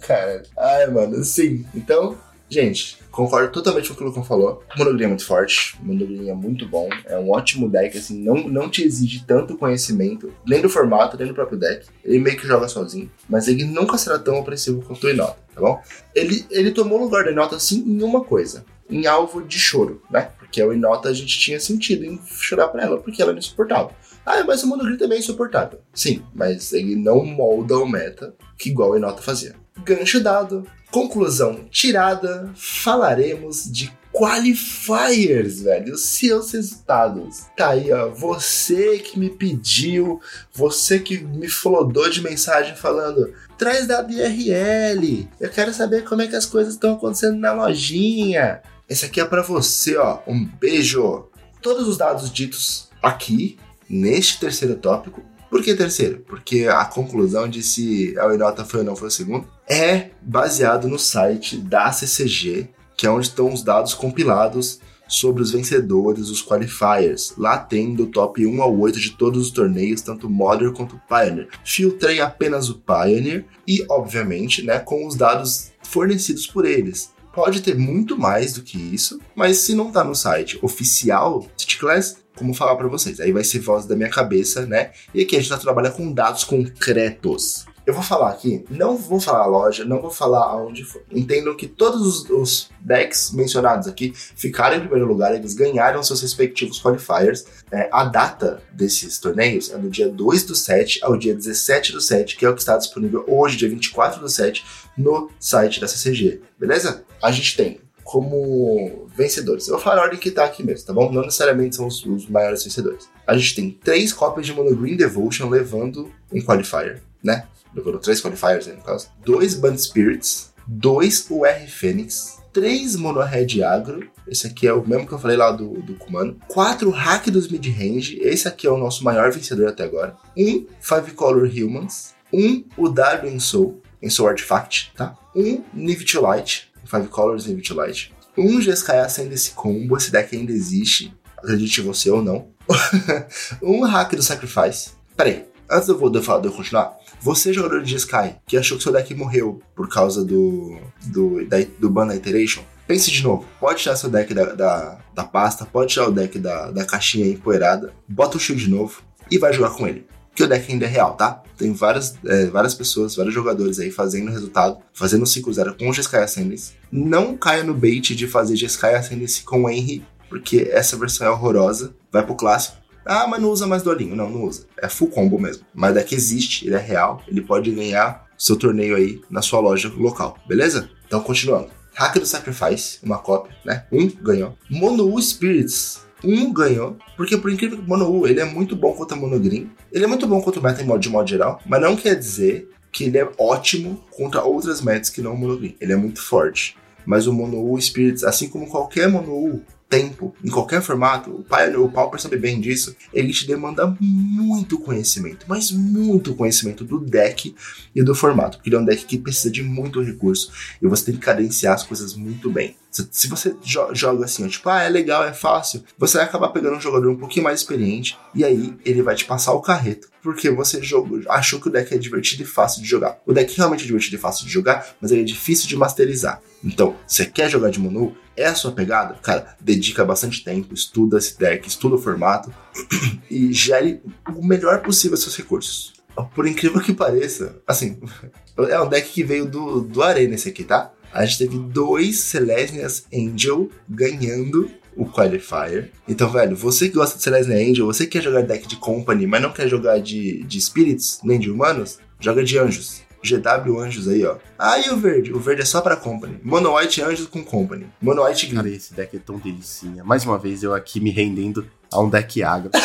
Cara, ai, mano, sim. Então, gente, concordo totalmente com o que o Lucão falou. O Monogreen é muito forte, o Monogreen é muito bom, é um ótimo deck, assim, não, não te exige tanto conhecimento, nem do formato, nem do próprio deck. Ele meio que joga sozinho, mas ele nunca será tão opressivo quanto o Inota, tá bom? Ele, ele tomou lugar do Inota, sim, em uma coisa. Em alvo de choro, né? Porque o Inota a gente tinha sentido em chorar pra ela, porque ela é insuportável. Ah, mas o Monogreen também é insuportável. Sim, mas ele não molda o meta que igual o Inota fazia. Gancho dado. Conclusão tirada. Falaremos de qualifiers, velho. Os seus resultados. Tá aí, ó. Você que me pediu, você que me flodou de mensagem falando: traz dado IRL. Eu quero saber como é que as coisas estão acontecendo na lojinha. Esse aqui é para você, ó. Um beijo. Todos os dados ditos aqui, neste terceiro tópico, por que terceiro? Porque a conclusão de se a Inota foi ou não foi o segundo é baseado no site da CCG, que é onde estão os dados compilados sobre os vencedores, os qualifiers. Lá tem do top 1 ao 8 de todos os torneios, tanto Modern quanto Pioneer. Filtrei apenas o Pioneer e, obviamente, né, com os dados fornecidos por eles. Pode ter muito mais do que isso, mas se não tá no site oficial City Class, como falar para vocês? Aí vai ser voz da minha cabeça, né? E aqui a gente tá trabalhando com dados concretos. Eu vou falar aqui, não vou falar a loja, não vou falar aonde foi. Entendam que todos os, os, decks mencionados aqui ficaram em primeiro lugar, eles ganharam seus respectivos qualifiers. É, a data desses torneios é do dia 2 do 7 ao dia 17 do 7, que é o que está disponível hoje, dia 24 do 7, no site da CCG, beleza? A gente tem como vencedores. Eu vou falar a ordem que tá aqui mesmo, tá bom? Não necessariamente são os, os maiores vencedores. A gente tem três cópias de Mono Green Devotion levando um qualifier, né? levando três qualifiers aí no caso, dois Band Spirits, dois UR Fênix, três Mono Red Agro, esse aqui é o mesmo que eu falei lá do, do Kumano, quatro Hack dos Mid-Range, esse aqui é o nosso maior vencedor até agora, um Five Color Humans, um o em Soul, em Soul Artifact, tá? Um Nivity Light, Five Colors Nivity Light, um Jeskai Ascendancy Combo, esse deck ainda existe, acredite você ou não, um Hack do Sacrifice, peraí, antes eu, de eu, de eu continuar, você, jogador de Sky, que achou que seu deck morreu por causa do, do, da, do ban da Iteration, pense de novo. Pode tirar seu deck da, da, da pasta, pode tirar o deck da, da caixinha empoeirada, bota o shield de novo e vai jogar com ele. Que o deck ainda é real, tá? Tem várias, é, várias pessoas, vários jogadores aí fazendo resultado, fazendo 5-0 com o Jeskai Ascendance. Não caia no bait de fazer Jeskai Ascendance com o Henry, porque essa versão é horrorosa. Vai pro clássico ah, mas não usa mais Dolinho. Não, não usa. É full combo mesmo. Mas deck existe, ele é real, ele pode ganhar seu torneio aí na sua loja local, beleza? Então, continuando. Hack do Sacrifice, uma cópia, né? Um ganhou. Mono Spirits, um ganhou. Porque, por incrível que Mono U, ele é muito bom contra Mono Green. Ele é muito bom contra o meta em modo, de modo geral, mas não quer dizer que ele é ótimo contra outras metas que não o Mono Green. Ele é muito forte. Mas o Mono U Spirits, assim como qualquer Mono U, tempo, em qualquer formato, o, pai, o Pauper sabe bem disso, ele te demanda muito conhecimento, mas muito conhecimento do deck e do formato, porque ele é um deck que precisa de muito recurso e você tem que cadenciar as coisas muito bem. Se você joga assim, ó, tipo, ah, é legal, é fácil, você vai acabar pegando um jogador um pouquinho mais experiente e aí ele vai te passar o carreto, porque você jogou, achou que o deck é divertido e fácil de jogar. O deck realmente é divertido e fácil de jogar, mas ele é difícil de masterizar. Então, você quer jogar de Monu? É a sua pegada? Cara, dedica bastante tempo, estuda esse deck, estuda o formato e gere o melhor possível seus recursos. Por incrível que pareça, assim, é um deck que veio do, do Arena esse aqui, tá? a gente teve dois Celestias Angel ganhando o Qualifier. Então, velho, você que gosta de Celestia Angel, você que quer jogar deck de Company, mas não quer jogar de, de Spirits, nem de Humanos, joga de Anjos. GW Anjos aí, ó. Ah, e o verde? O verde é só pra Company. Mono White Anjos com Company. Mono White Green. Cara, esse deck é tão delicinha. Mais uma vez, eu aqui me rendendo a um deck agro.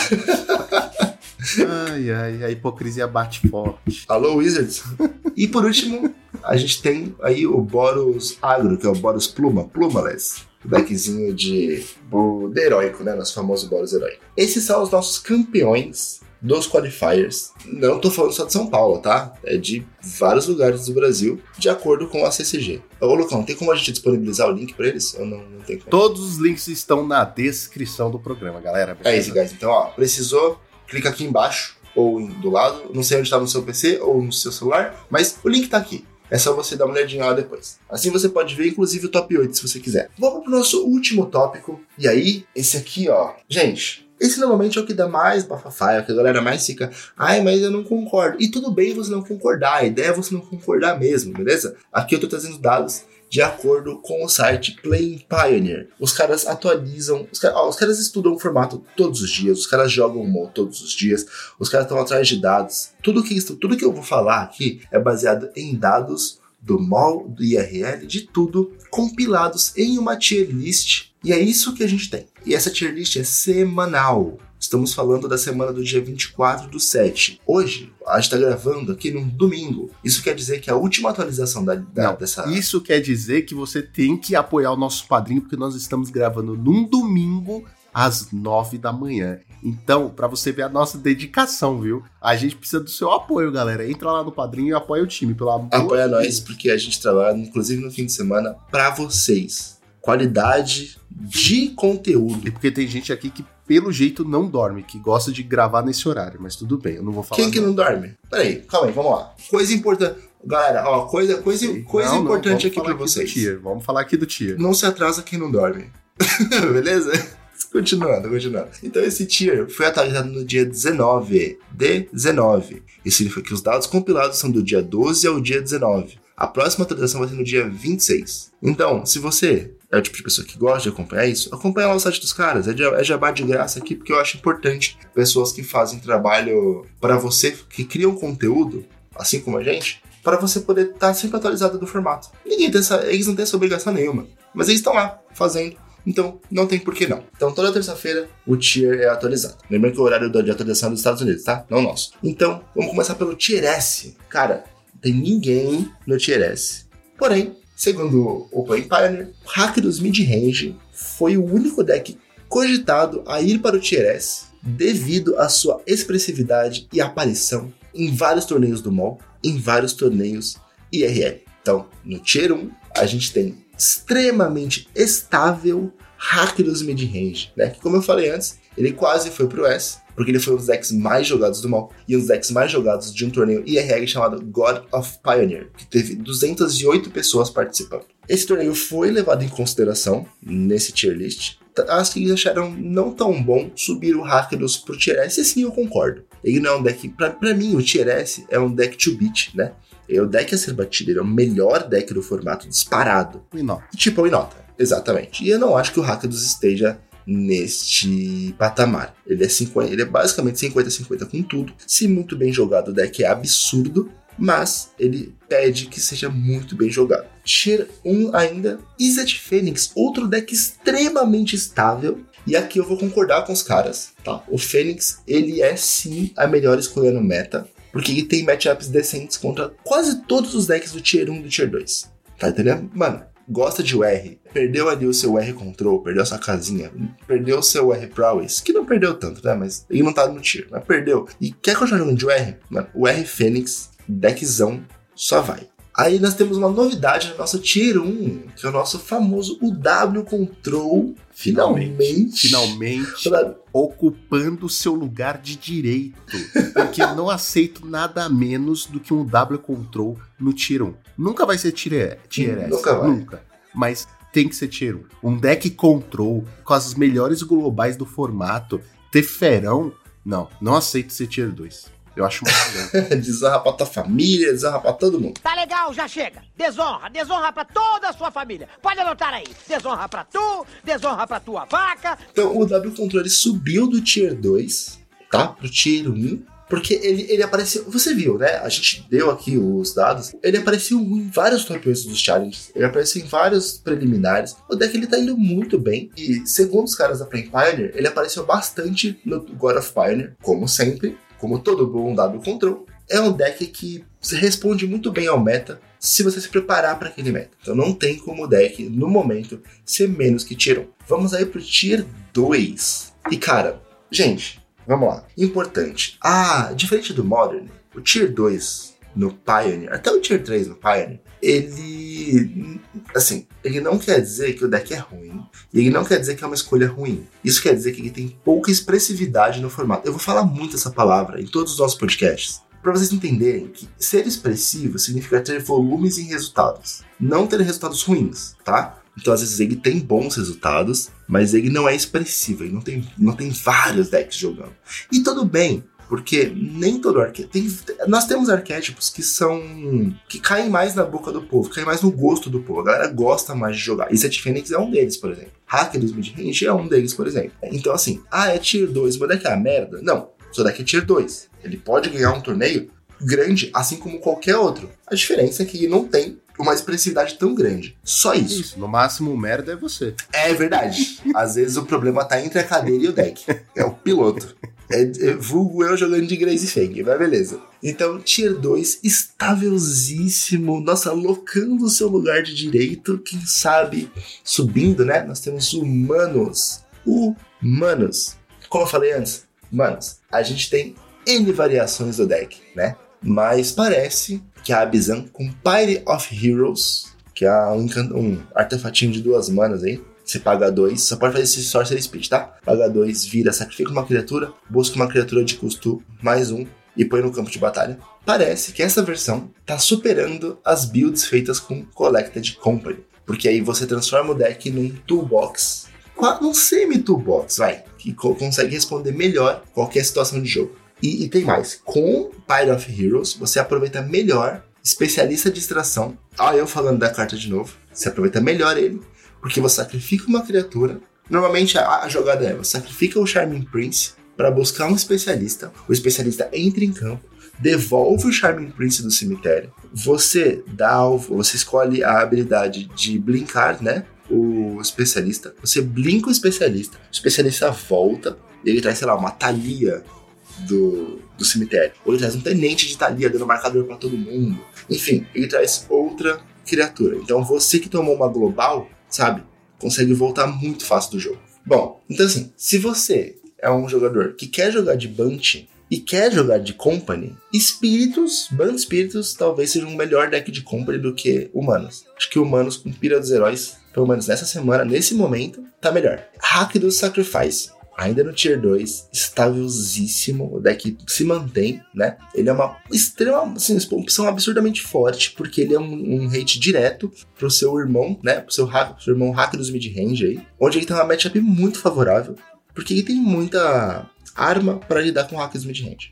ai, ai, a hipocrisia bate forte. Alô, Wizards? e por último, a gente tem aí o Boros Agro, que é o Boros Pluma, Plumaless. Deckzinho de, de heróico, né? Nosso famoso Boros heróico. Esses são os nossos campeões dos qualifiers. Não tô falando só de São Paulo, tá? É de vários lugares do Brasil, de acordo com a CCG. Ô, Lucão, tem como a gente disponibilizar o link para eles? Ou não, não tem como? Todos os links estão na descrição do programa, galera. Beleza? É isso, guys. Então, ó, precisou, clica aqui embaixo ou do lado. Não sei onde tá no seu PC ou no seu celular, mas o link tá aqui. É só você dar uma olhadinha lá depois. Assim você pode ver, inclusive, o top 8, se você quiser. Vamos pro nosso último tópico. E aí, esse aqui, ó. Gente, esse normalmente é o que dá mais bafafá, é o que a galera mais fica, ai, mas eu não concordo. E tudo bem você não concordar, a ideia é você não concordar mesmo, beleza? Aqui eu tô trazendo dados de acordo com o site Playing Pioneer. Os caras atualizam, os, ó, os caras estudam o formato todos os dias, os caras jogam o MOL todos os dias, os caras estão atrás de dados. Tudo que, tudo que eu vou falar aqui é baseado em dados do MOL, do IRL, de tudo, compilados em uma tier list E é isso que a gente tem. E essa tier list é semanal. Estamos falando da semana do dia 24 do 7. Hoje, a gente está gravando aqui num domingo. Isso quer dizer que a última atualização da, da Não, dessa. Isso quer dizer que você tem que apoiar o nosso padrinho, porque nós estamos gravando num domingo às nove da manhã. Então, para você ver a nossa dedicação, viu? A gente precisa do seu apoio, galera. Entra lá no padrinho e apoia o time, pelo amor Apoia nós, porque a gente trabalha, inclusive no fim de semana, para vocês. Qualidade de conteúdo. E porque tem gente aqui que, pelo jeito, não dorme, que gosta de gravar nesse horário. Mas tudo bem, eu não vou falar. Quem que não dorme? Peraí, calma aí, vamos lá. Coisa importante. Galera, ó, coisa, coisa, coisa Não, não, importante vamos aqui do vocês. tier, Vamos falar aqui do tier. Não se atrasa quem não dorme. Beleza? Continuando, continuando. Então esse tier foi atualizado no dia 19 de 19. Isso significa que os dados compilados são do dia 12 ao dia 19. A próxima atualização vai ser no dia 26. Então, se você é o tipo de pessoa que gosta de acompanhar isso, acompanha lá o site dos caras. É, é jabá de graça aqui, porque eu acho importante pessoas que fazem trabalho para você, que criam conteúdo, assim como a gente, para você poder estar sempre atualizado do formato. Ninguém tem essa, eles não têm essa obrigação nenhuma, mas eles estão lá fazendo. Então, não tem por que não. Então, toda terça-feira, o tier é atualizado. Lembrando que o horário de atualização é dos Estados Unidos, tá? Não nosso. Então, vamos começar pelo tier S. Cara, tem ninguém no tier S. Porém, segundo o Play Pioneer, o dos mid-range foi o único deck cogitado a ir para o tier S devido à sua expressividade e aparição em vários torneios do MOL, em vários torneios IRL. Então, no tier 1, a gente tem extremamente estável hack dos mid-range, né? Que como eu falei antes, ele quase foi pro S, porque ele foi um dos decks mais jogados do mal e um dos decks mais jogados de um torneio IRL chamado God of Pioneer, que teve 208 pessoas participando. Esse torneio foi levado em consideração nesse tier list. As que acharam não tão bom subir o Rakdos pro tier S, e sim eu concordo. Ele não é um deck. Pra, pra mim, o tier S é um deck to beat, né? É o deck a ser batido, ele é o melhor deck do formato disparado. Não. Tipo o Inota, exatamente. E eu não acho que o Rakdos esteja neste patamar. Ele é, 50, ele é basicamente 50-50 com tudo. Se muito bem jogado, o deck é absurdo, mas ele pede que seja muito bem jogado. Tier 1 ainda, Izzet Fênix, outro deck extremamente estável. E aqui eu vou concordar com os caras, tá? O Fênix, ele é sim a melhor escolha no meta, porque ele tem matchups decentes contra quase todos os decks do Tier 1 e do Tier 2. Tá entendendo? Mano, gosta de UR, perdeu ali o seu R Control, perdeu a sua casinha, perdeu o seu R Prowess, que não perdeu tanto, né? Mas ele não tá no tier, mas perdeu. E quer continuar jogando de UR? Mano, o R Fênix, deckzão, só vai. Aí nós temos uma novidade na nossa Tier 1, que é o nosso famoso UW Control. Finalmente. Finalmente ocupando seu lugar de direito. Porque eu não aceito nada menos do que um W Control no Tier 1. Nunca vai ser Tier, tier S. Nunca vai. Nunca. Mas tem que ser Tier 1. Um deck Control com as melhores globais do formato. Teferão. Não, não aceito ser Tier 2. Eu acho muito bom. desonra pra tua família, desonra pra todo mundo. Tá legal, já chega. Desonra, desonra pra toda a sua família. Pode anotar aí. Desonra pra tu, desonra pra tua vaca. Então o W Control ele subiu do Tier 2, tá? Pro Tier 1. Porque ele, ele apareceu. Você viu, né? A gente deu aqui os dados. Ele apareceu em vários 8 dos challenges. Ele apareceu em vários preliminares. O deck ele tá indo muito bem. E segundo os caras da Play Pioneer, ele apareceu bastante no God of Pioneer, como sempre. Como todo bom W Control. É um deck que responde muito bem ao meta se você se preparar para aquele meta. Então não tem como o deck, no momento, ser menos que 1. Vamos aí pro Tier 2. E cara, gente, vamos lá. Importante. Ah, diferente do Modern, o Tier 2 no Pioneer, até o Tier 3 no Pioneer, ele. Assim, ele não quer dizer que o deck é ruim. E ele não quer dizer que é uma escolha ruim. Isso quer dizer que ele tem pouca expressividade no formato. Eu vou falar muito essa palavra em todos os nossos podcasts. Para vocês entenderem que ser expressivo significa ter volumes e resultados. Não ter resultados ruins, tá? Então, às vezes, ele tem bons resultados, mas ele não é expressivo, ele não tem, não tem vários decks jogando. E tudo bem, porque nem todo arquétipo. nós temos arquétipos que são. que caem mais na boca do povo, caem mais no gosto do povo. A galera gosta mais de jogar. E Set Fênix é um deles, por exemplo. Hacker dos Midrange é um deles, por exemplo. Então, assim, ah, é Tier 2, meu deck é a merda? Não, seu deck é Tier 2. Ele pode ganhar um torneio grande, assim como qualquer outro. A diferença é que não tem uma expressividade tão grande. Só isso. Isso, no máximo o merda é você. É verdade. Às vezes o problema tá entre a cadeira e o deck. É o piloto. É, é vulgo eu jogando de Grace Fang, mas beleza. Então, Tier 2, estávelzíssimo. Nossa, locando o seu lugar de direito. Quem sabe subindo, né? Nós temos humanos. Humanos. Como eu falei antes, manos, a gente tem N variações do deck, né? Mas parece que a Abizan com Pyre of Heroes, que é um, um artefatinho de duas manas aí, você paga dois, só pode fazer esse Sorcerer Speed, tá? Paga dois, vira, sacrifica uma criatura, busca uma criatura de custo mais um e põe no campo de batalha. Parece que essa versão tá superando as builds feitas com Collected Company. Porque aí você transforma o deck num toolbox, um semi-toolbox, vai, que co consegue responder melhor qualquer situação de jogo. E, e tem mais, com Pyre of Heroes, você aproveita melhor especialista de extração. Olha eu falando da carta de novo. Você aproveita melhor ele porque você sacrifica uma criatura. Normalmente a, a jogada é: você sacrifica o Charming Prince para buscar um especialista. O especialista entra em campo, devolve o Charming Prince do cemitério. Você dá, você escolhe a habilidade de blinkar, né? O especialista. Você blinka o especialista. O especialista volta. Ele traz, sei lá, uma Thalia do, do cemitério. Ou ele traz um tenente de Thalia dando marcador para todo mundo. Enfim, ele traz outra criatura. Então você que tomou uma global, sabe? Consegue voltar muito fácil do jogo. Bom, então assim, se você é um jogador que quer jogar de Bunch e quer jogar de Company, Espíritos, Band Espíritos talvez seja um melhor deck de Company do que Humanos. Acho que Humanos com Pira dos Heróis, pelo menos nessa semana, nesse momento, tá melhor. Hack do Sacrifice ainda no Tier 2, estávelzíssimo, o deck se mantém, né? Ele é uma extrema, assim, opção absurdamente forte, porque ele é um, um hate direto pro seu irmão, né? Pro seu, pro seu irmão hack dos mid-range aí, onde ele tem uma matchup muito favorável, porque ele tem muita arma para lidar com hackers mid-range.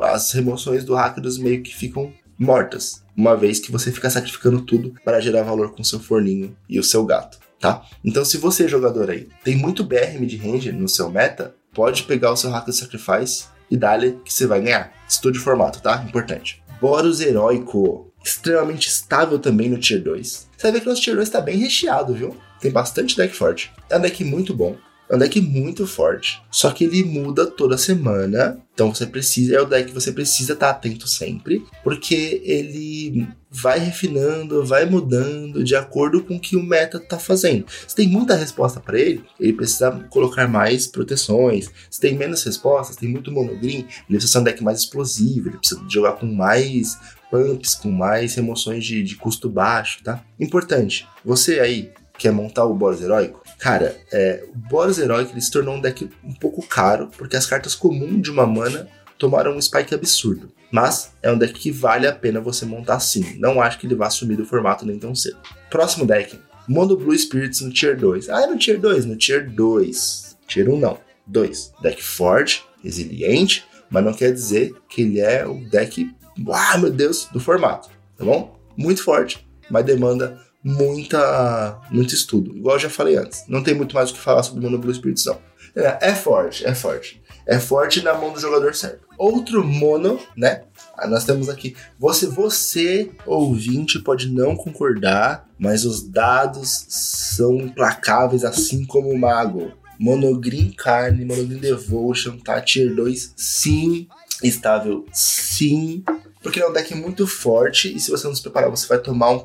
As remoções do hackers meio que ficam mortas, uma vez que você fica sacrificando tudo para gerar valor com seu forninho e o seu gato tá? Então, se você, jogador aí, tem muito BR mid-range no seu meta, pode pegar o seu Hack Sacrifice e dá-lhe que você vai ganhar. Estude formato, tá? Importante. Boros Heróico, extremamente estável também no Tier 2. Você vai ver que o nosso Tier 2 tá bem recheado, viu? Tem bastante deck forte. É um deck muito bom. É um deck muito forte. Só que ele muda toda semana. Então você precisa. É o deck que você precisa estar atento sempre. Porque ele vai refinando, vai mudando de acordo com o que o meta tá fazendo. Se tem muita resposta para ele, ele precisa colocar mais proteções. Se tem menos respostas, tem muito monogreen, ele precisa ser um deck mais explosivo, ele precisa jogar com mais pumps, com mais remoções de, de custo baixo, tá? Importante, você aí quer montar o Boros Heróico, cara, é, o Boros Heróico ele se tornou um deck um pouco caro, porque as cartas comuns de uma mana tomaram um spike absurdo. Mas é um deck que vale a pena você montar sim. Não acho que ele vá sumir do formato nem tão cedo. Próximo deck, Mono Blue Spirits no Tier 2. Ah, é no Tier 2? No Tier 2. Tier 1 não. 2. Deck forte, resiliente, mas não quer dizer que ele é o deck, ah, meu Deus, do formato. Tá bom? Muito forte, mas demanda muita, muito estudo. Igual eu já falei antes. Não tem muito mais o que falar sobre o Mono Blue Spirits, não. É, é forte, é forte. É forte na mão do jogador certo. Outro mono, né? Ah, nós temos aqui. Você, você, ouvinte, pode não concordar, mas os dados são implacáveis, assim como o mago. Monogreen Carne, Monogreen Devotion, tá? Tier 2, sim. Estável, sim porque é um deck muito forte e se você não se preparar, você vai tomar um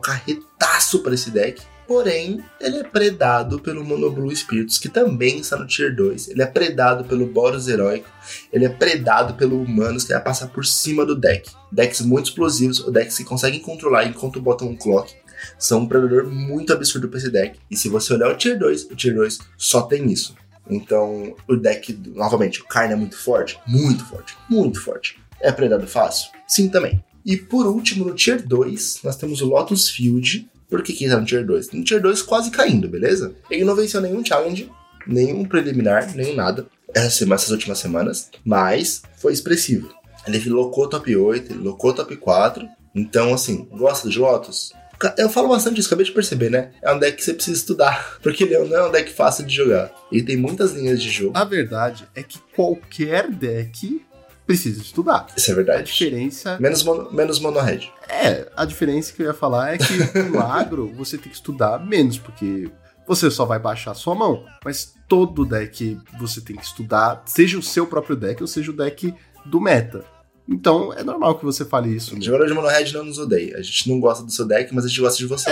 carretaço para esse deck. Porém, ele é predado pelo Monoblue Spirits, que também está no Tier 2. Ele é predado pelo Boros Heróico. Ele é predado pelo Humanos, que vai passar por cima do deck. Decks muito explosivos, decks que conseguem controlar enquanto botam um clock. São um predador muito absurdo para esse deck. E se você olhar o Tier 2, o Tier 2 só tem isso. Então, o deck, novamente, o carne é muito forte, muito forte, muito forte. É predado fácil? Sim, também. E por último, no Tier 2, nós temos o Lotus Field. Por que, que tá no Tier 2? No Tier 2 quase caindo, beleza? Ele não venceu nenhum challenge, nenhum preliminar, nenhum nada essas últimas semanas, mas foi expressivo. Ele locou top 8, ele locou top 4. Então, assim, gosta de Lotus? Eu falo bastante disso, acabei de perceber, né? É um deck que você precisa estudar, porque ele não é um deck fácil de jogar. Ele tem muitas linhas de jogo. A verdade é que qualquer deck precisa estudar. Isso é A verdade. diferença Menos, mono, menos monohead. é, a diferença que eu ia falar é que no agro você tem que estudar menos, porque você só vai baixar a sua mão. Mas todo deck você tem que estudar, seja o seu próprio deck ou seja o deck do meta. Então é normal que você fale isso. Né? Jogador de monohead não nos odeia. A gente não gosta do seu deck, mas a gente gosta de você.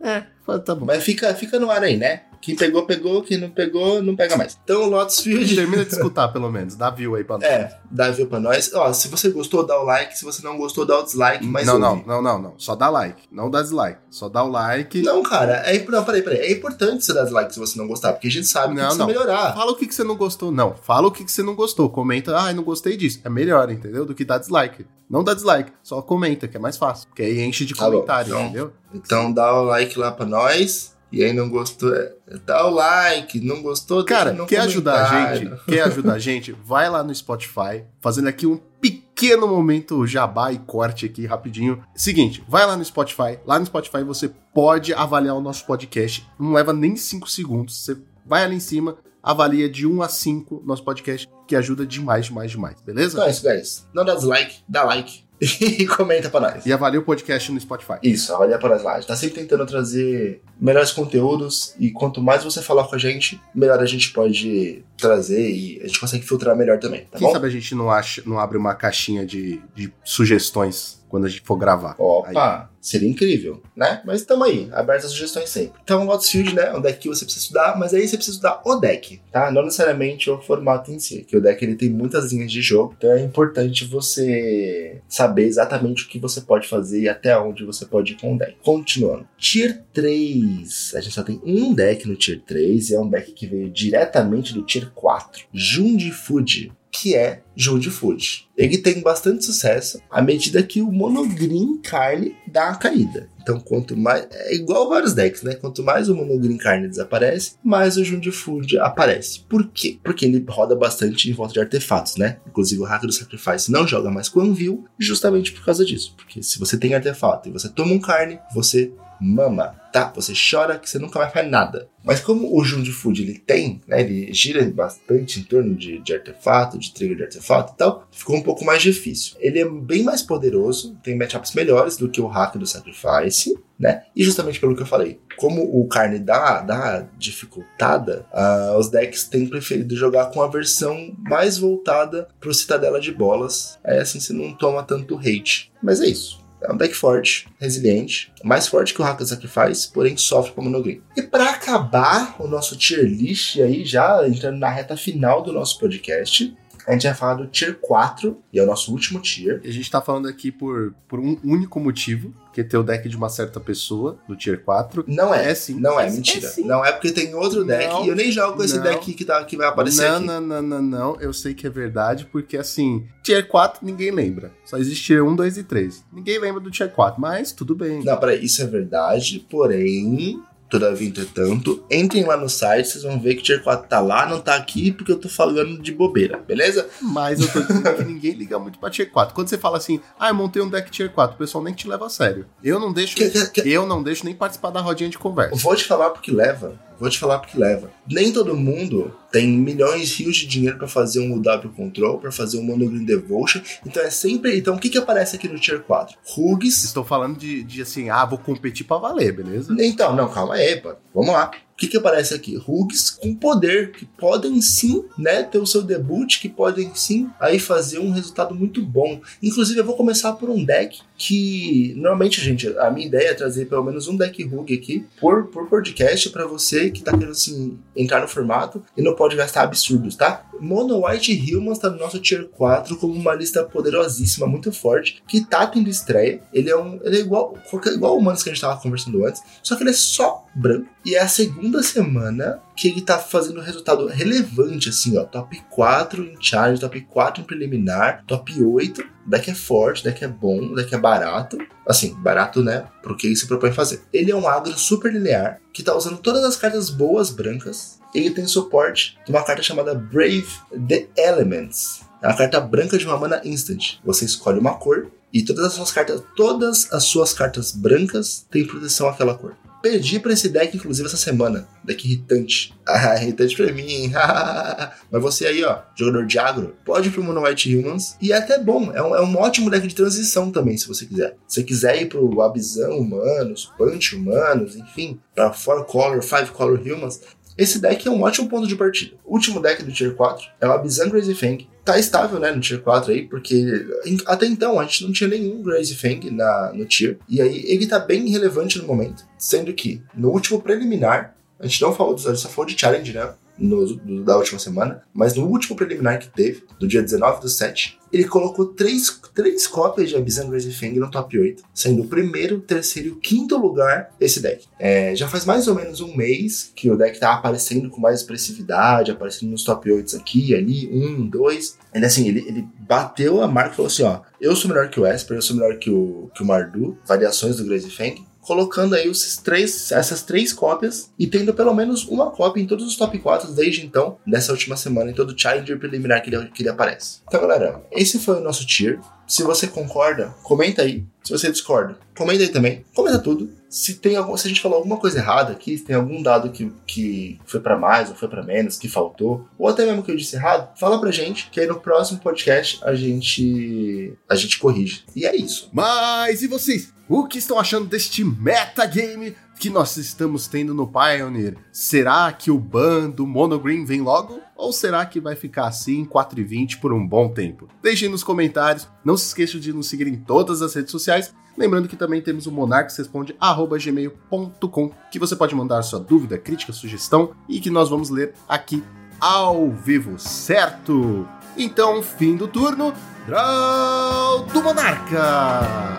É, fala, tá bom. Mas fica, fica no ar aí, né? Quem pegou, pegou. Quem não pegou, não pega mais. Então, Lotus Field. Termina de escutar, pelo menos. Dá view aí pra nós. É, dá view pra nós. Ó, se você gostou, dá o like. Se você não gostou, dá o dislike. Mas não, ouve. não, não, não, não. Só dá like. Não dá dislike. Só dá o like. Não, cara, é, não, peraí, peraí. É importante você dar dislike se você não gostar, porque a gente sabe que Não, precisa não. melhorar. Fala o que, que você não gostou. Não, fala o que, que você não gostou. Comenta, ah, não gostei disso. É melhor, entendeu? Do que dar dislike. Não dá dislike, só comenta, que é mais fácil. Que aí enche de Tá comentário, então- entendeu? Então dá o like lá pra nós. E aí não gostou, é, dá o like. Não gostou, Cara, quer ajudar a gente? Quer ajudar a gente? Vai lá no Spotify, fazendo aqui um pequeno momento jabá e corte aqui rapidinho. Seguinte, vai lá no Spotify. Lá no Spotify você pode avaliar o nosso podcast. Não leva nem 5 segundos. Você vai ali em cima, avalia de 1 a 5 nosso podcast, que ajuda demais, demais, demais. Beleza? Então é isso, guys. Não dá dislike, dá like. E comenta pra nós. E avalia o podcast no Spotify. Isso, avalia para nós lá. A gente tá sempre tentando trazer melhores conteúdos e quanto mais você falar com a gente, melhor a gente pode trazer e a gente consegue filtrar melhor também, tá Quem bom? sabe a gente não, acha, não abre uma caixinha de, de sugestões quando a gente for gravar. Aí. Opa, seria incrível, né? Mas tamo aí, aberto a sugestões sempre. Então, Lotus Field, né? É um deck que você precisa estudar, mas aí você precisa estudar o deck, tá? Não necessariamente o formato em si, que o deck ele tem muitas linhas de jogo, então é importante você saber exatamente o que você pode fazer e até onde você pode ir com o deck. Continuando. Tier 3. A gente só tem um deck no Tier 3 e é um deck que veio diretamente do Tier 4. Jundi Food que é Jude Food. Ele tem bastante sucesso à medida que o monogreen carne dá uma caída. Então, quanto mais. É igual vários decks, né? Quanto mais o monogreen carne desaparece, mais o Jude Food aparece. Por quê? Porque ele roda bastante em volta de artefatos, né? Inclusive o Hack do Sacrifice não joga mais com Anvil, justamente por causa disso. Porque se você tem artefato e você toma um carne, você mama, tá? Você chora que você nunca mais faz nada. Mas como o Jund Food ele tem, né? Ele gira bastante em torno de, de artefato, de trigger de artefato e tal, ficou um pouco mais difícil. Ele é bem mais poderoso, tem matchups melhores do que o hack do Sacrifice, né? E justamente pelo que eu falei, como o carne dá, dá dificultada, ah, os decks têm preferido jogar com a versão mais voltada pro Citadela de Bolas. Aí assim você não toma tanto hate. Mas é isso. É um deck forte, resiliente, mais forte que o Hack Sacrifice, porém sofre com monogreen. E para acabar o nosso tier list aí, já entrando na reta final do nosso podcast, a gente vai falar do tier 4, e é o nosso último tier. A gente tá falando aqui por, por um único motivo, que é ter o deck de uma certa pessoa, do Tier 4. Não é. É sim. Não é, É sim, mentira. é. Não é porque tem outro deck Não, e eu nem jogo com esse não. deck que, tá, que vai aparecer não, aqui. não, não, não, não. Eu sei que é verdade, porque assim, Tier 4 ninguém lembra. Só existe Tier 1, 2 e 3. Ninguém lembra do Tier 4, mas tudo bem. Não, peraí, isso é verdade, porém, todavia, entretanto, entrem lá no site, vocês vão ver que o Tier 4 tá lá, não tá aqui porque eu tô falando de bobeira, beleza? Mas eu tô dizendo que ninguém liga muito pra Tier 4. Quando você fala assim, ah, eu montei um deck Tier 4, o pessoal nem te leva a sério. Eu não deixo. Que- que- que- Eu não deixo nem participar da rodinha de conversa. Vou te falar porque leva. Vou te falar porque leva. Nem todo mundo tem milhões de rios de dinheiro pra fazer um UW Control, pra fazer um Monogreen Devotion. Então é sempre. Então o que que aparece aqui no Tier 4? Rugs. Estou falando de, de assim, ah, vou competir pra valer, beleza? Então, não, calma aí, pô. Vamos lá. Que, que aparece aqui? Rugs com poder, que podem sim, né, ter o seu debut, que podem sim aí fazer um resultado muito bom. Inclusive, eu vou começar por um deck que, normalmente, gente, a minha ideia é trazer pelo menos um deck Rug aqui por, por podcast pra você que tá querendo, assim, entrar no formato e não pode gastar absurdos, tá? Mono White Humans tá no nosso Tier 4 como uma lista poderosíssima, muito forte, que tá tendo estreia. Ele é um. Ele é igual, igual o Humanos que a gente tava conversando antes, só que ele é só branco. E é a segunda semana que ele tá fazendo um resultado relevante, assim, ó. Top 4 em challenge, top 4 em preliminar, top 8. O deck é forte, deck é bom, deck é barato. Assim, barato, né? Pro que ele se propõe fazer. Ele é um agro super linear, que tá usando todas as cartas boas brancas. Ele tem suporte de uma carta chamada Brave the Elements. É uma carta branca de uma mana instant. Você escolhe uma cor e todas as suas cartas, todas as suas cartas brancas têm proteção àquela cor. Perdi pra esse deck, inclusive, essa semana. Deck irritante. Ah, irritante pra mim. Mas você aí, ó, jogador de agro, pode ir pro Mono White Humans. E é até bom. É um, é um ótimo deck de transição também, se você quiser. Se você quiser ir pro Abizan Humanos, Punch Humanos, enfim, pra 4 Color, 5 Color Humans, esse deck é um ótimo ponto de partida. O último deck do Tier 4 é o Abizan Crazy Fang. Tá estável, né, no Tier 4 aí, porque até então a gente não tinha nenhum Crazy Fang na, no Tier. E aí ele tá bem relevante no momento, sendo que no último preliminar, a gente não falou dos só falou de Challenge, né? No, do, da última semana, mas no último preliminar que teve, do dia 19 do 7, ele colocou três, três cópias de Abyssan Crazy Fang no top 8, sendo o primeiro, terceiro e o quinto lugar desse deck. É, já faz mais ou menos um mês que o deck tá aparecendo com mais expressividade, aparecendo nos top 8 aqui, ali, um, dois. Ele assim, ele, ele bateu a marca e falou assim: ó, eu sou melhor que o Esper, eu sou melhor que o, que o Mardu, variações do Crazy Fang colocando aí esses três, essas três cópias e tendo pelo menos uma cópia em todos os top 4 desde então, nessa última semana, em todo o Challenger preliminar que ele, que ele aparece. Então, galera, esse foi o nosso tier. Se você concorda, comenta aí. Se você discorda, comenta aí também. Comenta tudo. Se tem algum, se a gente falou alguma coisa errada aqui, se tem algum dado que, que foi para mais ou foi para menos, que faltou, ou até mesmo que eu disse errado, fala pra gente, que aí no próximo podcast a gente a gente corrige. E é isso. Mas e vocês? O que estão achando deste metagame que nós estamos tendo no Pioneer? Será que o ban do Monogreen vem logo? Ou será que vai ficar assim 4 e 20 por um bom tempo? Deixem nos comentários. Não se esqueçam de nos seguir em todas as redes sociais. Lembrando que também temos o monarquesresponde@gmail.com, que você pode mandar sua dúvida, crítica, sugestão e que nós vamos ler aqui ao vivo, certo? Então, fim do turno, Draw do Monarca!